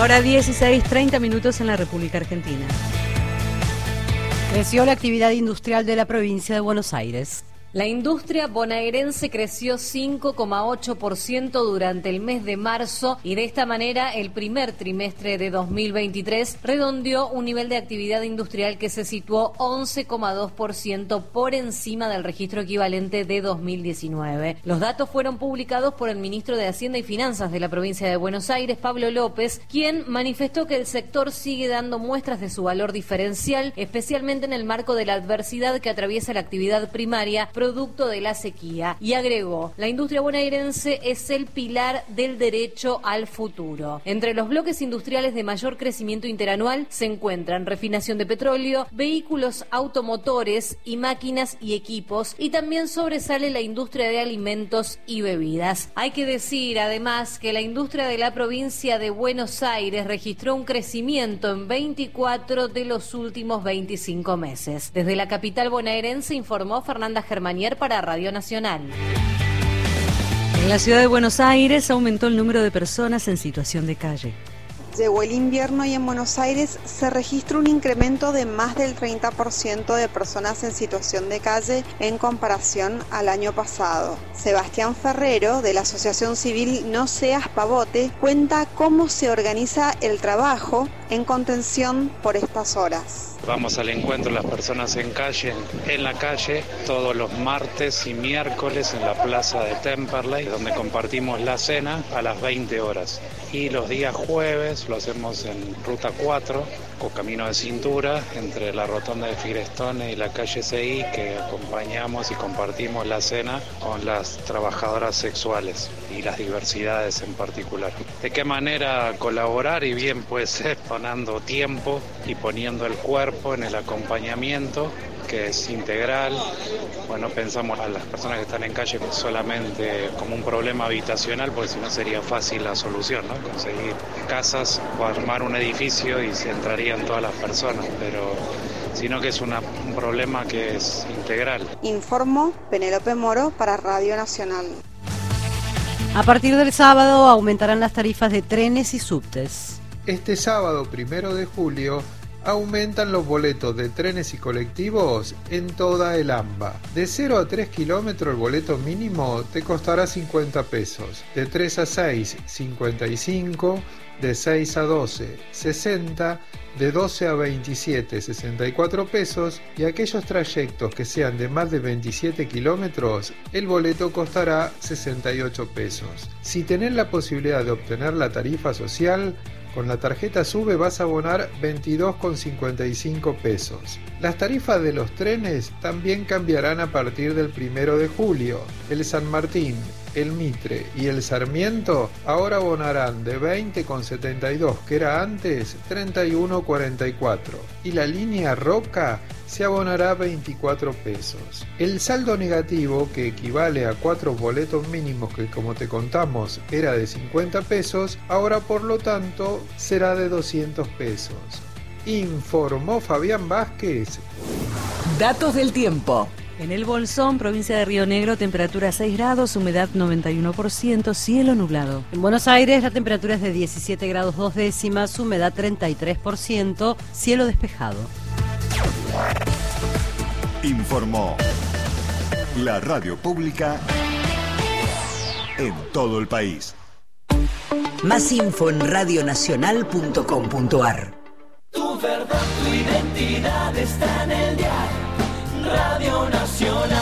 Hora 16, 30 minutos en la República Argentina. Creció la actividad industrial de la provincia de Buenos Aires. La industria bonaerense creció 5,8% durante el mes de marzo y de esta manera el primer trimestre de 2023 redondeó un nivel de actividad industrial que se situó 11,2% por encima del registro equivalente de 2019. Los datos fueron publicados por el ministro de Hacienda y Finanzas de la provincia de Buenos Aires, Pablo López, quien manifestó que el sector sigue dando muestras de su valor diferencial, especialmente en el marco de la adversidad que atraviesa la actividad primaria producto de la sequía. Y agregó, la industria bonaerense es el pilar del derecho al futuro. Entre los bloques industriales de mayor crecimiento interanual se encuentran refinación de petróleo, vehículos automotores y máquinas y equipos, y también sobresale la industria de alimentos y bebidas. Hay que decir además que la industria de la provincia de Buenos Aires registró un crecimiento en 24 de los últimos 25 meses. Desde la capital bonaerense informó Fernanda Germanier para Radio Nacional. En la ciudad de Buenos Aires aumentó el número de personas en situación de calle. Llegó el invierno y en Buenos Aires se registra un incremento de más del 30% de personas en situación de calle en comparación al año pasado. Sebastián Ferrero, de la Asociación Civil No Seas Pavote, cuenta cómo se organiza el trabajo en contención por estas horas. Vamos al encuentro de las personas en calle, en la calle, todos los martes y miércoles en la plaza de Temperley, donde compartimos la cena a las 20 horas. Y los días jueves lo hacemos en Ruta 4, o Camino de Cintura, entre la rotonda de Firestone y la calle CI, que acompañamos y compartimos la cena con las trabajadoras sexuales y las diversidades en particular. ¿De qué manera colaborar? Y bien puede ser donando tiempo y poniendo el cuerpo en el acompañamiento que es integral. Bueno, pensamos a las personas que están en calle solamente como un problema habitacional, porque si no sería fácil la solución, ¿no? Conseguir casas o armar un edificio y se entrarían todas las personas, pero sino que es una- un problema que es integral. Informó Penélope Moro para Radio Nacional. A partir del sábado aumentarán las tarifas de trenes y subtes. Este sábado primero de julio aumentan los boletos de trenes y colectivos en toda el AMBA. De 0 a 3 kilómetros el boleto mínimo te costará 50 pesos, de 3 a 6 55, de 6 a 12 60, de 12 a 27 64 pesos y aquellos trayectos que sean de más de 27 kilómetros el boleto costará 68 pesos. Si tenés la posibilidad de obtener la tarifa social, con la tarjeta SUBE vas a abonar 22,55 pesos. Las tarifas de los trenes también cambiarán a partir del 1 de julio. El San Martín, el Mitre y el Sarmiento ahora abonarán de 20,72 que era antes 31,44 y la línea Roca se abonará 24 pesos. El saldo negativo, que equivale a cuatro boletos mínimos que como te contamos era de 50 pesos, ahora por lo tanto será de 200 pesos. Informó Fabián Vázquez. Datos del tiempo. En el Bolsón, provincia de Río Negro, temperatura 6 grados, humedad 91%, cielo nublado. En Buenos Aires la temperatura es de 17 grados 2 décimas, humedad 33%, cielo despejado. Informó la radio pública en todo el país. Más info en radionacional.com.ar. Tu verdad, tu identidad está en el diario Radio Nacional.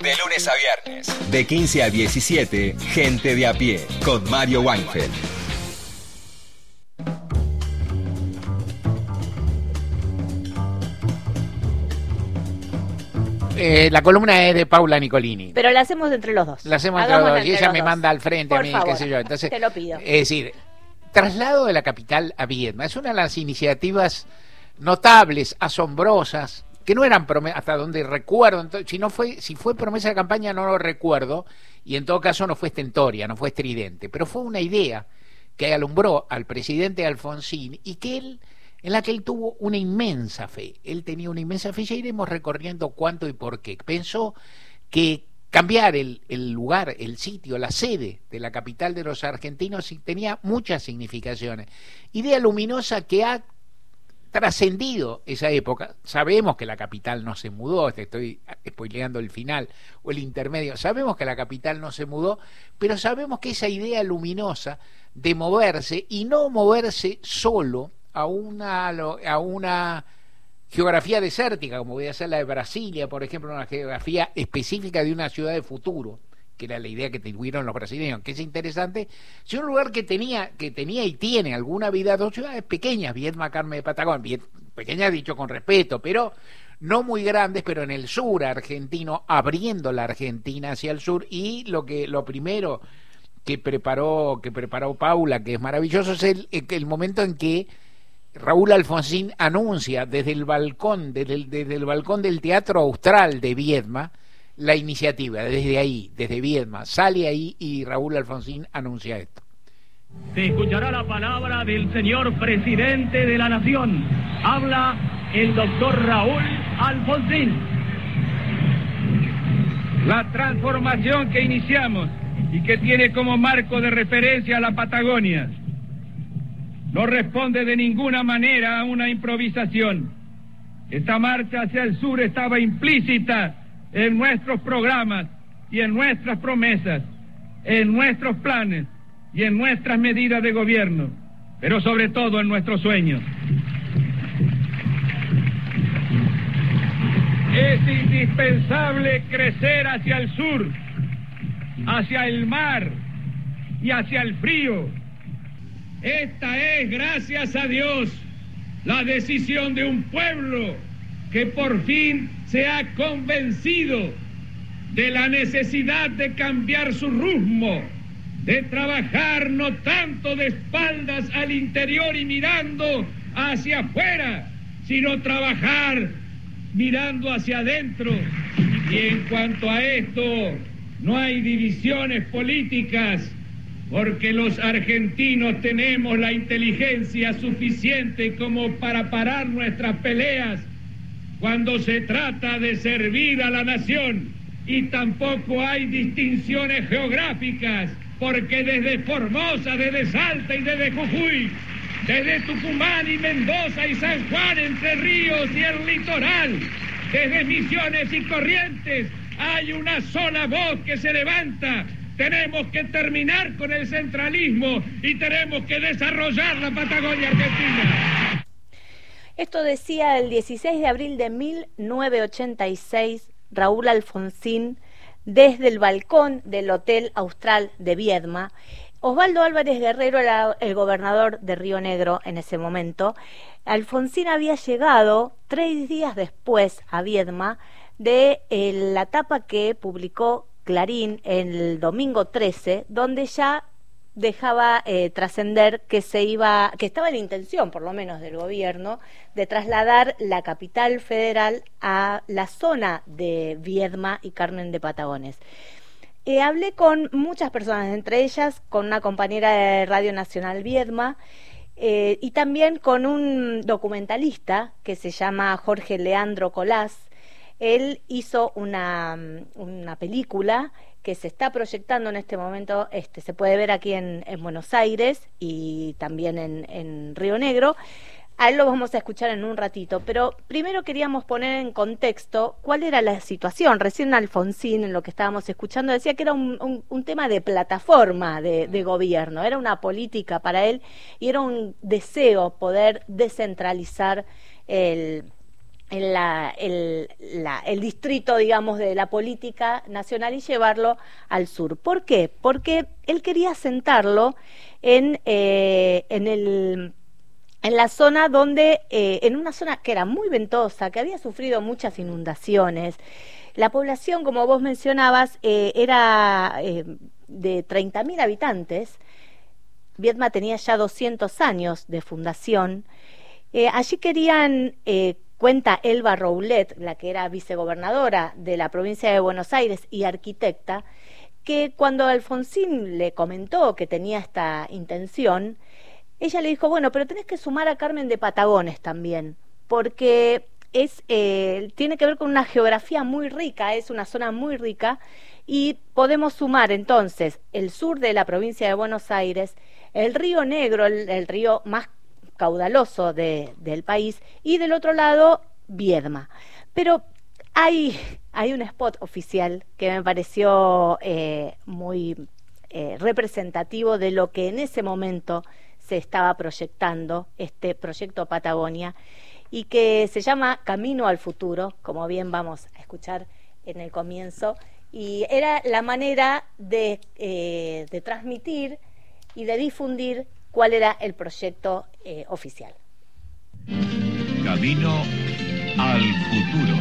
De lunes a viernes, de 15 a 17, Gente de a pie, con Mario Weinfeld. Eh, la columna es de Paula Nicolini. Pero la hacemos entre los dos. La hacemos entre Hagámosla los dos y entre ella los me dos. manda al frente a mí, favor, qué sé yo. Entonces, te lo pido. Es decir, traslado de la capital a Viedma es una de las iniciativas notables, asombrosas, que no eran promesas, hasta donde recuerdo, si no fue, si fue promesa de campaña no lo recuerdo, y en todo caso no fue estentoria, no fue estridente, pero fue una idea que alumbró al presidente Alfonsín y que él, en la que él tuvo una inmensa fe. Él tenía una inmensa fe, ya iremos recorriendo cuánto y por qué. Pensó que cambiar el, el lugar, el sitio, la sede de la capital de los argentinos tenía muchas significaciones. Idea luminosa que ha trascendido esa época. Sabemos que la capital no se mudó, estoy spoileando el final o el intermedio. Sabemos que la capital no se mudó, pero sabemos que esa idea luminosa de moverse y no moverse solo a una a una geografía desértica, como voy a hacer la de Brasilia, por ejemplo, una geografía específica de una ciudad de futuro, que era la idea que tuvieron los brasileños, que es interesante, si un lugar que tenía, que tenía y tiene alguna vida, dos ciudades pequeñas, Viedma, Carmen de Patagón, bien, pequeñas dicho con respeto, pero no muy grandes, pero en el sur argentino, abriendo la Argentina hacia el sur, y lo que, lo primero que preparó, que preparó Paula, que es maravilloso, es el, el momento en que Raúl Alfonsín anuncia desde el balcón, desde el, desde el balcón del Teatro Austral de Viedma, la iniciativa, desde ahí, desde Viedma, sale ahí y Raúl Alfonsín anuncia esto. Se escuchará la palabra del señor presidente de la nación. Habla el doctor Raúl Alfonsín. La transformación que iniciamos y que tiene como marco de referencia a la Patagonia no responde de ninguna manera a una improvisación. Esta marcha hacia el sur estaba implícita en nuestros programas y en nuestras promesas, en nuestros planes y en nuestras medidas de gobierno, pero sobre todo en nuestros sueños. Es indispensable crecer hacia el sur, hacia el mar y hacia el frío. Esta es, gracias a Dios, la decisión de un pueblo que por fin se ha convencido de la necesidad de cambiar su rumbo, de trabajar no tanto de espaldas al interior y mirando hacia afuera, sino trabajar mirando hacia adentro. Y en cuanto a esto, no hay divisiones políticas, porque los argentinos tenemos la inteligencia suficiente como para parar nuestras peleas cuando se trata de servir a la nación. Y tampoco hay distinciones geográficas, porque desde Formosa, desde Salta y desde Jujuy, desde Tucumán y Mendoza y San Juan, Entre Ríos y el litoral, desde Misiones y Corrientes, hay una sola voz que se levanta. Tenemos que terminar con el centralismo y tenemos que desarrollar la Patagonia Argentina. Esto decía el 16 de abril de 1986 Raúl Alfonsín desde el balcón del Hotel Austral de Viedma. Osvaldo Álvarez Guerrero era el gobernador de Río Negro en ese momento. Alfonsín había llegado tres días después a Viedma de eh, la tapa que publicó Clarín el domingo 13, donde ya dejaba eh, trascender que se iba, que estaba en intención, por lo menos del gobierno, de trasladar la capital federal a la zona de Viedma y Carmen de Patagones. Eh, hablé con muchas personas, entre ellas con una compañera de Radio Nacional Viedma eh, y también con un documentalista que se llama Jorge Leandro Colás. Él hizo una, una película que se está proyectando en este momento, este, se puede ver aquí en, Buenos Aires y también en, Río Negro. A él lo vamos a escuchar en un ratito, pero primero queríamos poner en contexto cuál era la situación. Recién Alfonsín, en lo que estábamos escuchando, decía que era un, tema de plataforma de, de, gobierno, era una política para él y era un deseo poder descentralizar el, el, el, distrito, digamos, de la política nacional y llevarlo al sur. ¿Por qué? Porque él quería sentarlo en, eh, en, el, en la zona donde, eh, en una zona que era muy ventosa, que había sufrido muchas inundaciones. La población, como vos mencionabas, eh, era de 30.000 habitantes. Vietma tenía ya 200 años de fundación. allí querían Cuenta Elba Roulet, la que era vicegobernadora de la provincia de Buenos Aires y arquitecta, que cuando Alfonsín le comentó que tenía esta intención, ella le dijo, bueno, pero tenés que sumar a Carmen de Patagones también, porque es, eh, tiene que ver con una geografía muy rica, es una zona muy rica, y podemos sumar entonces el sur de la provincia de Buenos Aires, el río Negro, el río más caudaloso del país, y del otro lado, Viedma. Pero hay, hay un spot oficial que me pareció eh, muy eh, representativo de lo que en ese momento se estaba proyectando, este proyecto Patagonia, y que se llama Camino al Futuro, como bien vamos a escuchar en el comienzo, y era la manera de, eh, de transmitir y de difundir cuál era el proyecto eh, oficial. Camino al futuro.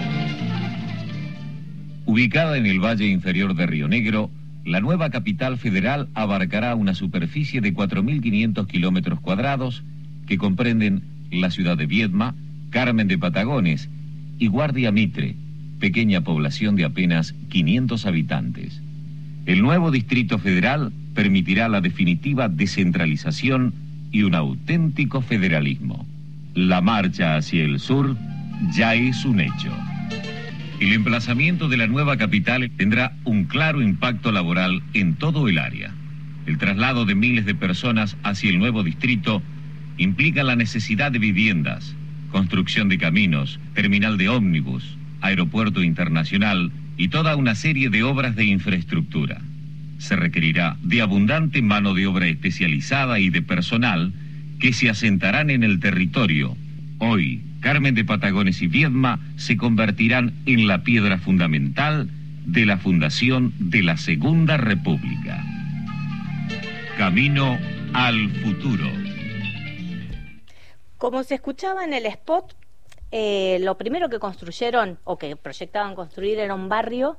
Ubicada en el valle inferior de Río Negro, la nueva capital federal abarcará una superficie de 4.500 kilómetros cuadrados que comprenden la ciudad de Viedma, Carmen de Patagones y Guardia Mitre, pequeña población de apenas 500 habitantes. El nuevo Distrito Federal permitirá la definitiva descentralización y un auténtico federalismo. La marcha hacia el sur ya es un hecho. El emplazamiento de la nueva capital tendrá un claro impacto laboral en todo el área. El traslado de miles de personas hacia el nuevo distrito implica la necesidad de viviendas, construcción de caminos, terminal de ómnibus, aeropuerto internacional y toda una serie de obras de infraestructura se requerirá de abundante mano de obra especializada y de personal que se asentarán en el territorio. Hoy, Carmen de Patagones y Viedma se convertirán en la piedra fundamental de la fundación de la Segunda República. Camino al futuro. Como se escuchaba en el spot, eh, lo primero que construyeron o que proyectaban construir era un barrio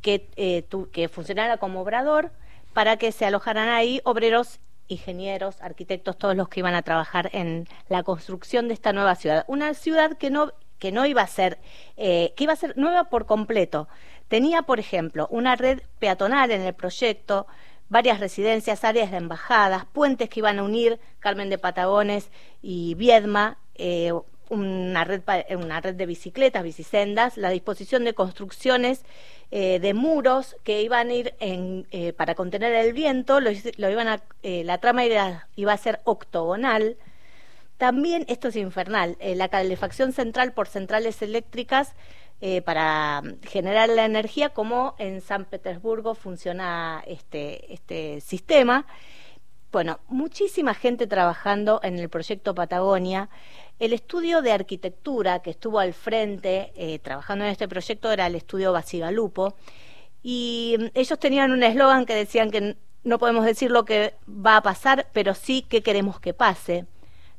que, eh, que funcionara como obrador para que se alojaran ahí obreros ingenieros, arquitectos, todos los que iban a trabajar en la construcción de esta nueva ciudad. Una ciudad que no, que no iba a ser, eh, que iba a ser nueva por completo. Tenía, por ejemplo, una red peatonal en el proyecto, varias residencias, áreas de embajadas, puentes que iban a unir Carmen de Patagones y Viedma, una red, pa- una red de bicicletas, bicisendas, la disposición de construcciones eh, de muros que iban a ir eh, para contener el viento, lo, iban a, eh, la trama era- iba a ser octogonal. También, esto es infernal, eh, la calefacción central por centrales eléctricas eh, para mm, generar la energía, como en San Petersburgo funciona este, este sistema. Bueno, muchísima gente trabajando en el proyecto Patagonia. El estudio de arquitectura que estuvo al frente eh, trabajando en este proyecto era el estudio Basigalupo. Y mm, ellos tenían un eslogan que decían que no podemos decir lo que va a pasar, pero sí que queremos que pase.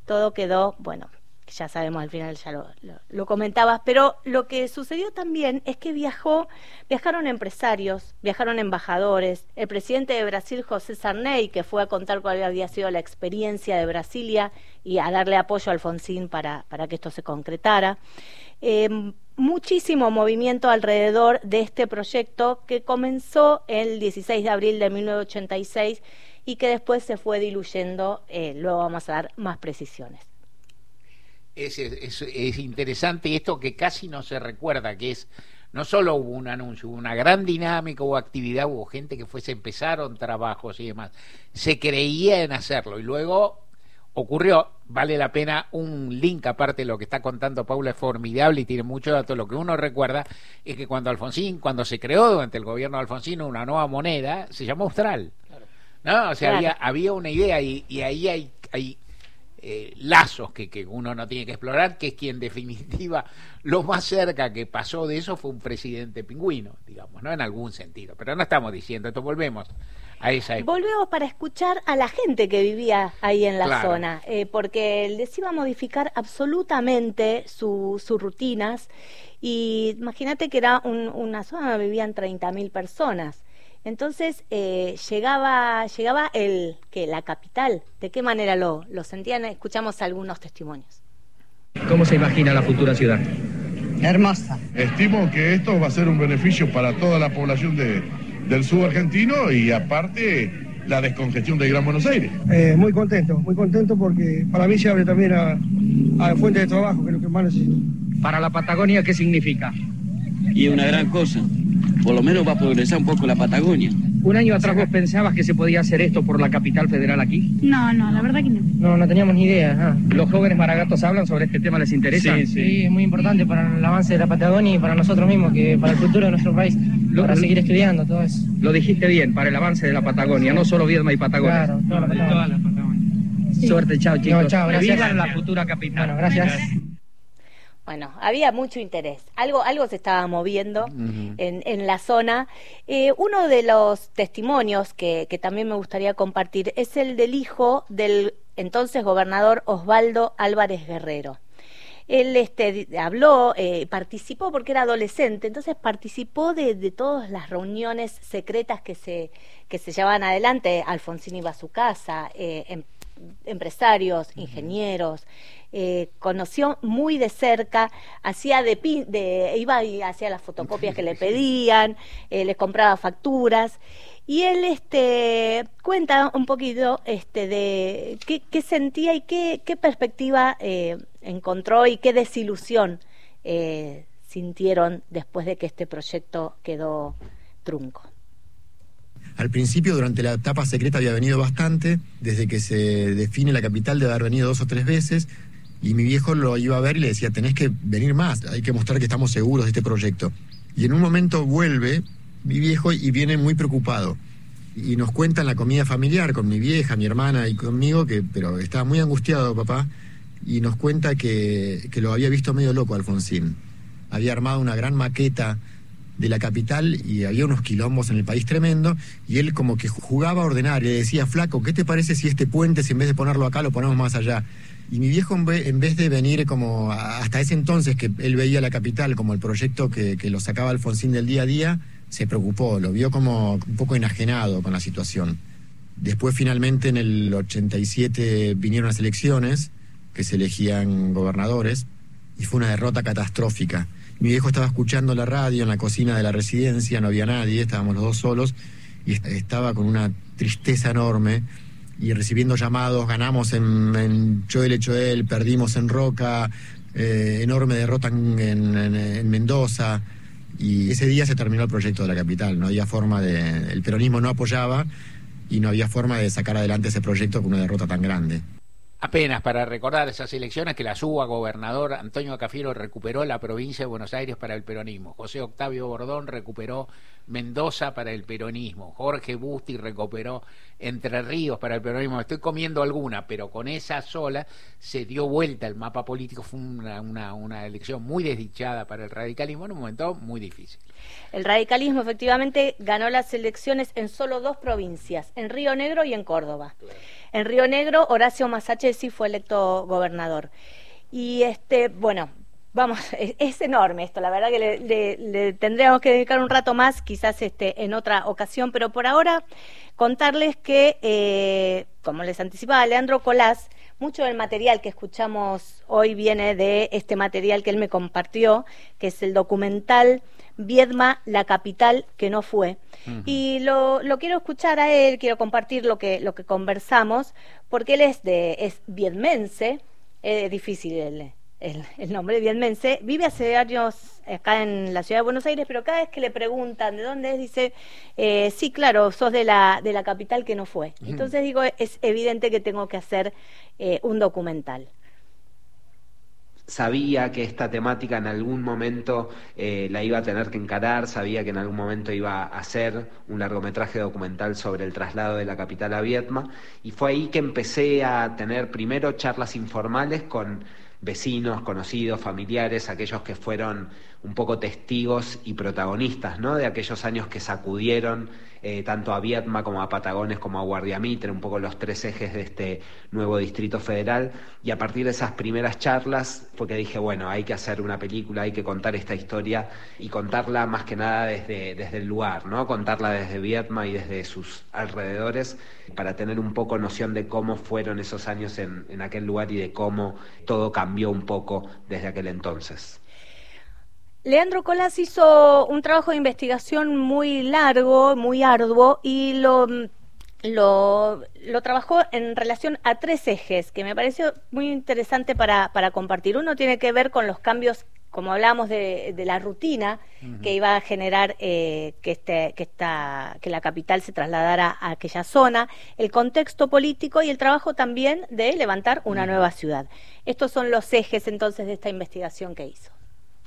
Todo quedó, bueno, ya sabemos al final, ya lo, comentabas, pero lo que sucedió también es que viajó, viajaron empresarios, viajaron embajadores, el presidente de Brasil, José Sarney, que fue a contar cuál había sido la experiencia de Brasilia y a darle apoyo a Alfonsín para, para que esto se concretara. Eh, muchísimo movimiento alrededor de este proyecto que comenzó el 16 de abril de 1986 y que después se fue diluyendo. eh, luego vamos a dar más precisiones. Es, es, es interesante esto que casi no se recuerda, que es, no solo hubo un anuncio, hubo una gran dinámica, hubo actividad, hubo gente que fue, se empezaron trabajos y demás. Se creía en hacerlo y luego ocurrió, vale la pena un link aparte de lo que está contando Paula, es formidable y tiene mucho dato. Lo que uno recuerda es que cuando Alfonsín, cuando se creó durante el gobierno de Alfonsín una nueva moneda, se llamó Austral. ¿No? O sea, Claro. había, había una idea y, y ahí hay, hay eh, lazos que, que uno no tiene que explorar, que es que en definitiva lo más cerca que pasó de eso fue un presidente pingüino, digamos, ¿no? En algún sentido. Pero no estamos diciendo esto, volvemos a esa época. Volvemos para escuchar a la gente que vivía ahí en la Claro. zona, eh, porque les iba a modificar absolutamente su- sus rutinas. Y imagínate que era un- una zona donde vivían 30.000 personas. Entonces eh, llegaba, llegaba el que la capital. ¿De qué manera lo, lo sentían? Escuchamos algunos testimonios. ¿Cómo se imagina la futura ciudad? Hermosa. Estimo que esto va a ser un beneficio para toda la población de- del sur argentino y aparte la descongestión del Gran Buenos Aires. Eh, muy contento, muy contento porque para mí se abre también a, a fuentes de trabajo, que es lo que más necesito. Para la Patagonia, ¿qué significa? Y una gran cosa, por lo menos va a progresar un poco la Patagonia. Un año atrás vos pensabas que se podía hacer esto por la capital federal aquí. No, no, la verdad que no. No, no teníamos ni idea. ¿Los jóvenes maragatos hablan sobre este tema? ¿Les interesa? Sí, es muy importante para el avance de la Patagonia y para nosotros mismos, que para el futuro de nuestro país, Lo- para seguir estudiando todo eso. Lo dijiste bien, para el avance de la Patagonia, no solo Viedma y Patagonia. Claro, toda la Patagonia. Sí. Suerte, chao chicos. No, chao, gracias. viva la futura capital. Bueno, gracias. Bueno, había mucho interés. Algo, algo se estaba moviendo en, en la zona. Eh, uno de los testimonios que, que también me gustaría compartir es el del hijo del entonces gobernador Osvaldo Álvarez Guerrero. Él este, habló, eh, participó porque era adolescente, entonces participó de, de todas las reuniones secretas que se, que se llevaban adelante. Alfonsín iba a su casa, eh, em- empresarios, ingenieros, eh, conoció muy de cerca, hacía de, de iba y hacía las fotocopias que le pedían, eh, les compraba facturas. Y él este cuenta un poquito este de qué, qué sentía y qué, qué perspectiva eh, encontró y qué desilusión sintieron después de que este proyecto quedó trunco. Al principio, durante la etapa secreta, había venido bastante. Desde que se define la capital, debe haber venido dos o tres veces. Y mi viejo lo iba a ver y le decía: Tenés que venir más, hay que mostrar que estamos seguros de este proyecto. Y en un momento vuelve mi viejo y viene muy preocupado. Y nos cuenta en la comida familiar con mi vieja, mi hermana y conmigo, que, pero estaba muy angustiado, papá. Y nos cuenta que, que lo había visto medio loco Alfonsín. Había armado una gran maqueta de la capital y había unos quilombos en el país tremendo y él como que jugaba a ordenar y le decía, flaco, ¿qué te parece si este puente, si en vez de ponerlo acá, lo ponemos más allá? Y mi viejo en ve- en vez de venir como hasta ese entonces que él veía la capital como el proyecto que, que lo sacaba Alfonsín del día a día, se preocupó, lo vio como un poco enajenado con la situación. Después finalmente en el 87 vinieron las elecciones, que se elegían gobernadores, y fue una derrota catastrófica. Mi viejo estaba escuchando la radio en la cocina de la residencia, no había nadie, estábamos los dos solos, y est- estaba con una tristeza enorme y recibiendo llamados, ganamos en, en Choel Choel, perdimos en Roca, eh, enorme derrota en- en Mendoza. Y ese día se terminó el proyecto de la capital. No había forma de. El peronismo no apoyaba y no había forma de sacar adelante ese proyecto con una derrota tan grande. Apenas para recordar esas elecciones que la suba gobernador Antonio Cafiero recuperó la provincia de Buenos Aires para el peronismo. José Octavio Bordón recuperó Mendoza para el peronismo. Jorge Busti recuperó Entre Ríos para el peronismo. Estoy comiendo alguna, pero con esa sola se dio vuelta el mapa político. Fue una, una, una elección muy desdichada para el radicalismo en un momento muy difícil. El radicalismo efectivamente ganó las elecciones en solo dos provincias, en Río Negro y en Córdoba. En Río Negro, Horacio Masachesi fue electo gobernador. Y este, bueno, vamos, es, es enorme esto, la verdad que le, le- le tendríamos que dedicar un rato más, quizás este, en otra ocasión, pero por ahora contarles que, eh, como les anticipaba Leandro Colás, mucho del material que escuchamos hoy viene de este material que él me compartió, que es el documental Viedma, la capital que no fue. Y lo, lo quiero escuchar a él, quiero compartir lo que, lo que conversamos, porque él es de es viedmense, es difícil el, el, el nombre viedmense, vive hace años acá en la ciudad de Buenos Aires, pero cada vez que le preguntan de dónde es, dice, eh, sí, claro, sos de la, de la capital que no fue. Entonces digo, es evidente que tengo que hacer eh, un documental. Sabía que esta temática en algún momento eh, la iba a tener que encarar, sabía que en algún momento iba a hacer un largometraje documental sobre el traslado de la capital a Vietma y fue ahí que empecé a tener primero charlas informales con vecinos, conocidos, familiares, aquellos que fueron un poco testigos y protagonistas ¿no? de aquellos años que sacudieron eh, tanto a Vietma como a Patagones como a Guardiamitre, un poco los tres ejes de este nuevo distrito federal. Y a partir de esas primeras charlas fue que dije, bueno, hay que hacer una película, hay que contar esta historia y contarla más que nada desde, desde el lugar, ¿no? contarla desde Vietma y desde sus alrededores para tener un poco noción de cómo fueron esos años en, en aquel lugar y de cómo todo cambió un poco desde aquel entonces. Leandro Colas hizo un trabajo de investigación muy largo, muy arduo, y lo, lo, lo trabajó en relación a tres ejes que me pareció muy interesante para, para compartir. Uno tiene que ver con los cambios, como hablábamos de, de la rutina que iba a generar eh, que, este, que, esta, que la capital se trasladara a aquella zona, el contexto político y el trabajo también de levantar una nueva ciudad. Estos son los ejes entonces de esta investigación que hizo.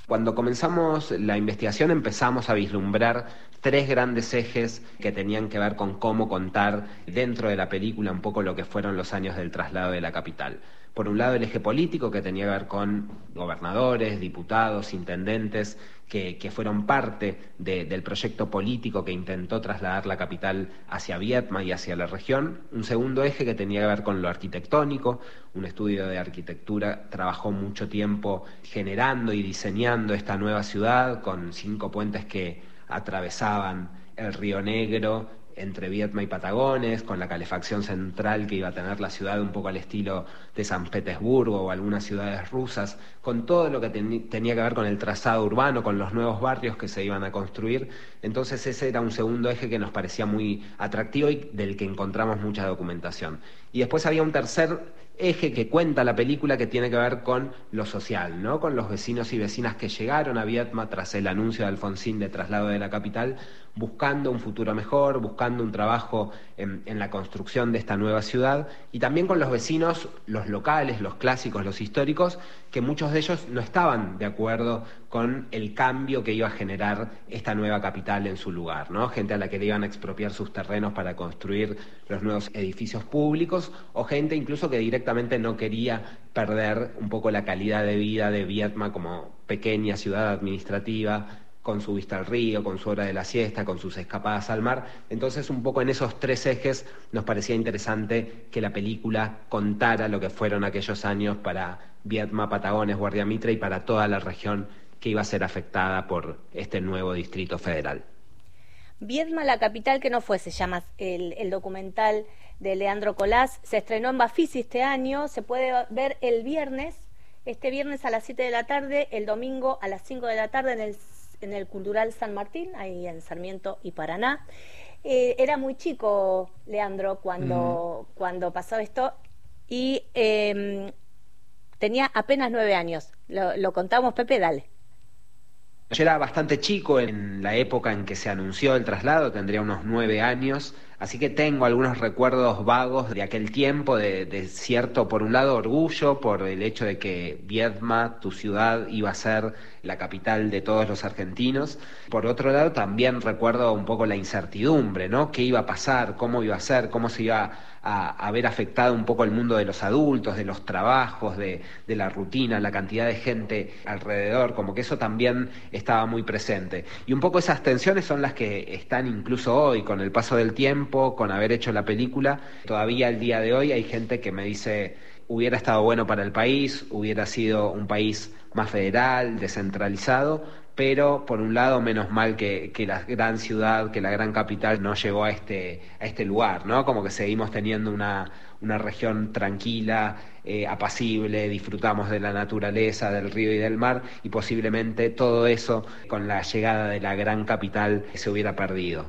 Cuando comenzamos la investigación empezamos a vislumbrar tres grandes ejes que tenían que ver con cómo contar dentro de la película un poco lo que fueron los años del traslado de la capital. Por un lado el eje político que tenía que ver con gobernadores, diputados, intendentes, que, que fueron parte de- del proyecto político que intentó trasladar la capital hacia Vietma y hacia la región. Un segundo eje que tenía que ver con lo arquitectónico. Un estudio de arquitectura trabajó mucho tiempo generando y diseñando esta nueva ciudad con cinco puentes que atravesaban el río Negro entre Vietma y Patagones, con la calefacción central que iba a tener la ciudad un poco al estilo de San Petersburgo o algunas ciudades rusas, con todo lo que tenía que ver con el trazado urbano, con los nuevos barrios que se iban a construir. Entonces ese era un segundo eje que nos parecía muy atractivo y del que encontramos mucha documentación. Y después había un tercer eje que cuenta la película que tiene que ver con lo social, ¿no? Con los vecinos y vecinas que llegaron a Vietma tras el anuncio de Alfonsín de traslado de la capital, buscando un futuro mejor, buscando un trabajo en, la construcción de esta nueva ciudad, y también con los vecinos, los locales, los clásicos, los históricos, que muchos de ellos no estaban de acuerdo con el cambio que iba a generar esta nueva capital en su lugar, ¿no? Gente a la que le iban a expropiar sus terrenos para construir los nuevos edificios públicos, o gente incluso que directamente no quería perder un poco la calidad de vida de Vietma como pequeña ciudad administrativa, con su vista al río, con su hora de la siesta, con sus escapadas al mar. Entonces, un poco en esos tres ejes nos parecía interesante que la película contara lo que fueron aquellos años para Vietma, Patagones, Guardiamitre y para toda la región que iba a ser afectada por este nuevo distrito federal. Viedma, la capital que no fue, se llama el, el documental de Leandro Colás. Se estrenó en Bafisi este año, se puede ver el viernes, este viernes a las 7 de la tarde, el domingo a las 5 de la tarde en el, en el Cultural San Martín, ahí en Sarmiento y Paraná. Eh, era muy chico, Leandro, cuando, cuando pasó esto y eh, tenía apenas nueve años. Lo, lo contamos, Pepe, dale. Yo era bastante chico en la época en que se anunció el traslado, tendría unos nueve años, así que tengo algunos recuerdos vagos de aquel tiempo, de, de, cierto, por un lado, orgullo por el hecho de que Viedma, tu ciudad, iba a ser la capital de todos los argentinos. Por otro lado, también recuerdo un poco la incertidumbre, ¿no? ¿Qué iba a pasar? ¿Cómo iba a ser? ¿Cómo se iba a, a ver afectado un poco el mundo de los adultos, de los trabajos, de, de la rutina, la cantidad de gente alrededor? Como que eso también estaba muy presente. Y un poco esas tensiones son las que están incluso hoy, con el paso del tiempo, con haber hecho la película. Todavía el día de hoy hay gente que me dice hubiera estado bueno para el país, hubiera sido un país más federal, descentralizado, pero por un lado menos mal que, que, la gran ciudad, que la gran capital no llegó a este, a este lugar, ¿no? Como que seguimos teniendo una, una región tranquila, eh, apacible, disfrutamos de la naturaleza, del río y del mar, y posiblemente todo eso con la llegada de la gran capital se hubiera perdido.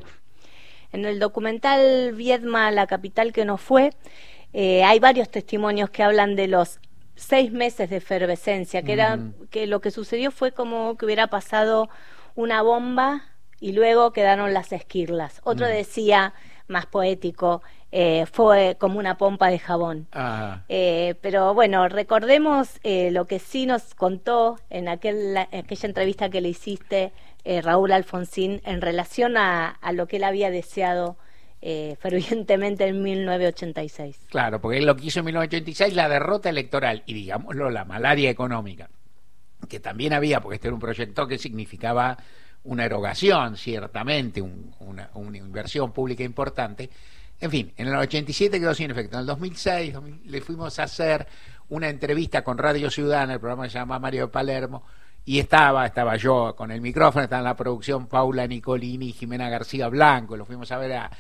En el documental Viedma, la capital que no fue, eh, hay varios testimonios que hablan de los seis meses de efervescencia, que, era, que lo que sucedió fue como que hubiera pasado una bomba y luego quedaron las esquirlas. Otro decía, más poético, eh, fue como una pompa de jabón. Eh, pero bueno, recordemos eh, lo que sí nos contó en aquel, aquella entrevista que le hiciste eh, Raúl Alfonsín en relación a, a lo que él había deseado eh, fervientemente en 1986. Claro, porque él lo que hizo en 1986, la derrota electoral y, digámoslo, la malaria económica, que también había, porque este era un proyecto que significaba una erogación, ciertamente, un, una, inversión pública importante. En fin, en el 87 quedó sin efecto. En el 2006 2000, le fuimos a hacer una entrevista con Radio Ciudadana, el programa se llama Mario de Palermo, y estaba, estaba yo con el micrófono, estaba en la producción Paula Nicolini y Jimena García Blanco, lo fuimos a ver a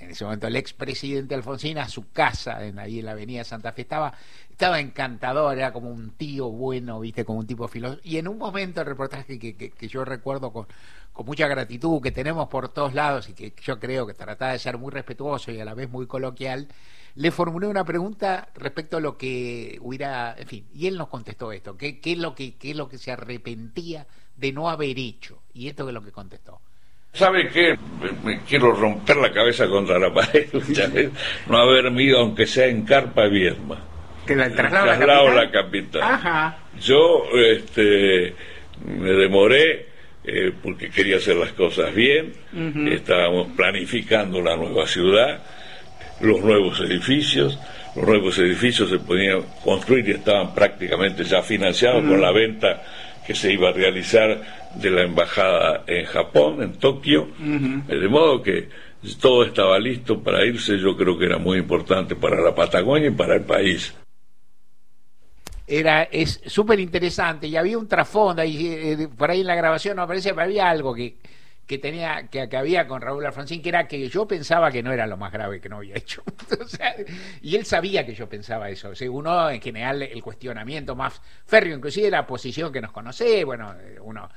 en ese momento el expresidente Alfonsín a su casa en, ahí en la avenida Santa Fe. Estaba estaba encantador era como un tío bueno viste como un tipo filósofo. Y en un momento el reportaje que, que, que yo recuerdo con, con, mucha gratitud que tenemos por todos lados y que yo creo que trataba de ser muy respetuoso y a la vez muy coloquial le formulé una pregunta respecto a lo que hubiera en fin y él nos contestó esto qué, qué es lo que qué es lo que se arrepentía de no haber hecho. Y esto es lo que contestó ¿Sabe qué? Me quiero romper la cabeza contra la pared no haberme ido, aunque sea en carpa Viedma. ¿Que la traslado, traslado a la capital? Ajá. Yo este, me demoré eh, porque quería hacer las cosas bien. Uh -huh. Estábamos planificando la nueva ciudad, los nuevos edificios. Los nuevos edificios se podían construir y estaban prácticamente ya financiados uh -huh. con la venta que se iba a realizar de la embajada en Japón, en Tokio, uh -huh. de modo que todo estaba listo para irse, yo creo que era muy importante para la Patagonia y para el país. Era, es súper interesante y había un trasfondo, ahí, eh, por ahí en la grabación no aparece, pero había algo que, que tenía que, que, había con Raúl Alfonsín que era que yo pensaba que no era lo más grave que no había hecho. O sea, y él sabía que yo pensaba eso. O sea, uno en general el cuestionamiento más férreo inclusive la posición que nos conoce bueno uno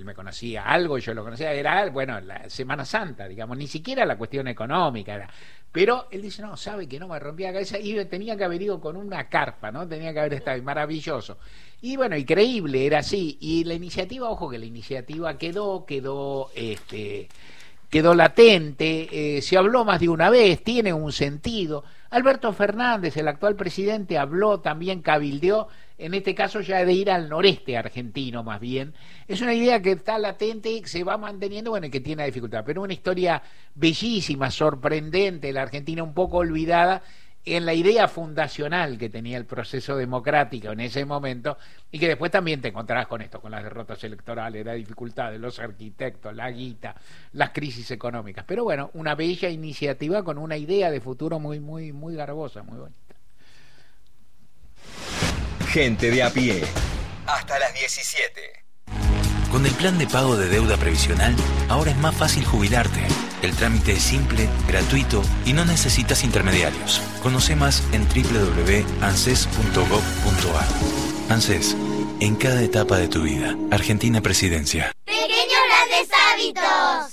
él me conocía algo y yo lo conocía, era, bueno, la Semana Santa, digamos, ni siquiera la cuestión económica era. Pero él dice, no, sabe que no me rompía la cabeza y tenía que haber ido con una carpa, ¿no? Tenía que haber estado maravilloso. Y bueno, increíble, era así. Y la iniciativa, ojo que la iniciativa quedó, quedó, este, quedó latente, eh, se habló más de una vez, tiene un sentido. Alberto Fernández, el actual presidente, habló también, cabildeó en este caso ya de ir al noreste argentino más bien. Es una idea que está latente y se va manteniendo, bueno, y que tiene dificultad, pero una historia bellísima, sorprendente, la Argentina un poco olvidada en la idea fundacional que tenía el proceso democrático en ese momento y que después también te encontrarás con esto, con las derrotas electorales, las dificultades, los arquitectos, la guita, las crisis económicas. Pero bueno, una bella iniciativa con una idea de futuro muy, muy, muy garbosa, muy bonita. Gente de a pie. Hasta las 17. Con el plan de pago de deuda previsional, ahora es más fácil jubilarte. El trámite es simple, gratuito y no necesitas intermediarios. Conoce más en www.anses.gov.ar. ANSES, en cada etapa de tu vida. Argentina Presidencia. Pequeños grandes hábitos.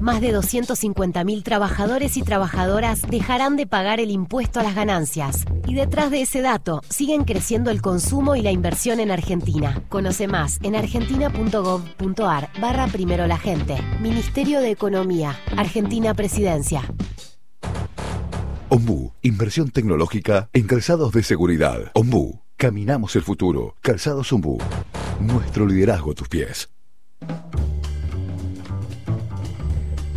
Más de 250.000 trabajadores y trabajadoras dejarán de pagar el impuesto a las ganancias. Y detrás de ese dato, siguen creciendo el consumo y la inversión en Argentina. Conoce más en argentina.gov.ar barra primero la gente. Ministerio de Economía. Argentina Presidencia. Ombu, inversión tecnológica en calzados de seguridad. Ombu, caminamos el futuro. Calzados Ombu, nuestro liderazgo a tus pies.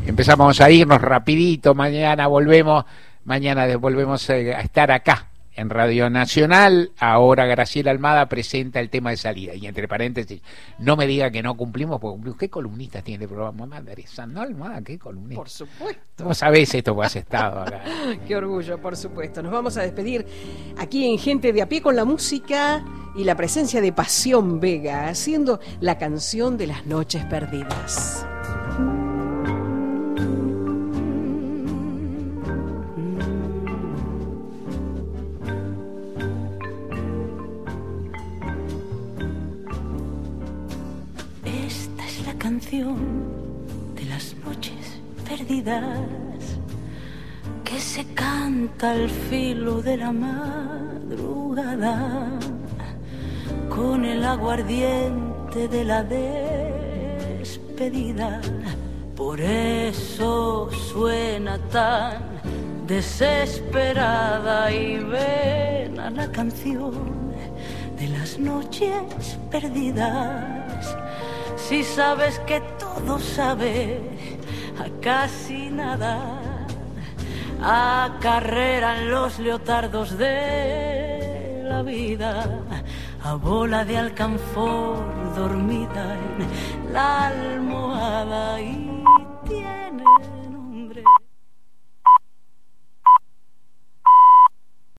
Empezamos a irnos rapidito, mañana volvemos, mañana volvemos eh, a estar acá en Radio Nacional. Ahora Graciela Almada presenta el tema de salida. Y entre paréntesis, no me diga que no cumplimos, porque cumplimos. ¿Qué columnistas tiene el programa? Madre ¿no, Almada? ¿Qué columnista? Por supuesto. ¿Cómo sabés esto que has estado acá? Qué orgullo, por supuesto. Nos vamos a despedir aquí en Gente de a pie con la música y la presencia de Pasión Vega, haciendo la canción de las noches perdidas. Canción de las noches perdidas que se canta al filo de la madrugada con el aguardiente de la despedida. Por eso suena tan desesperada y ven a la canción de las noches perdidas. Si sabes que todo sabe a casi nada, acarreran los leotardos de la vida a bola de alcanfor dormida en la almohada y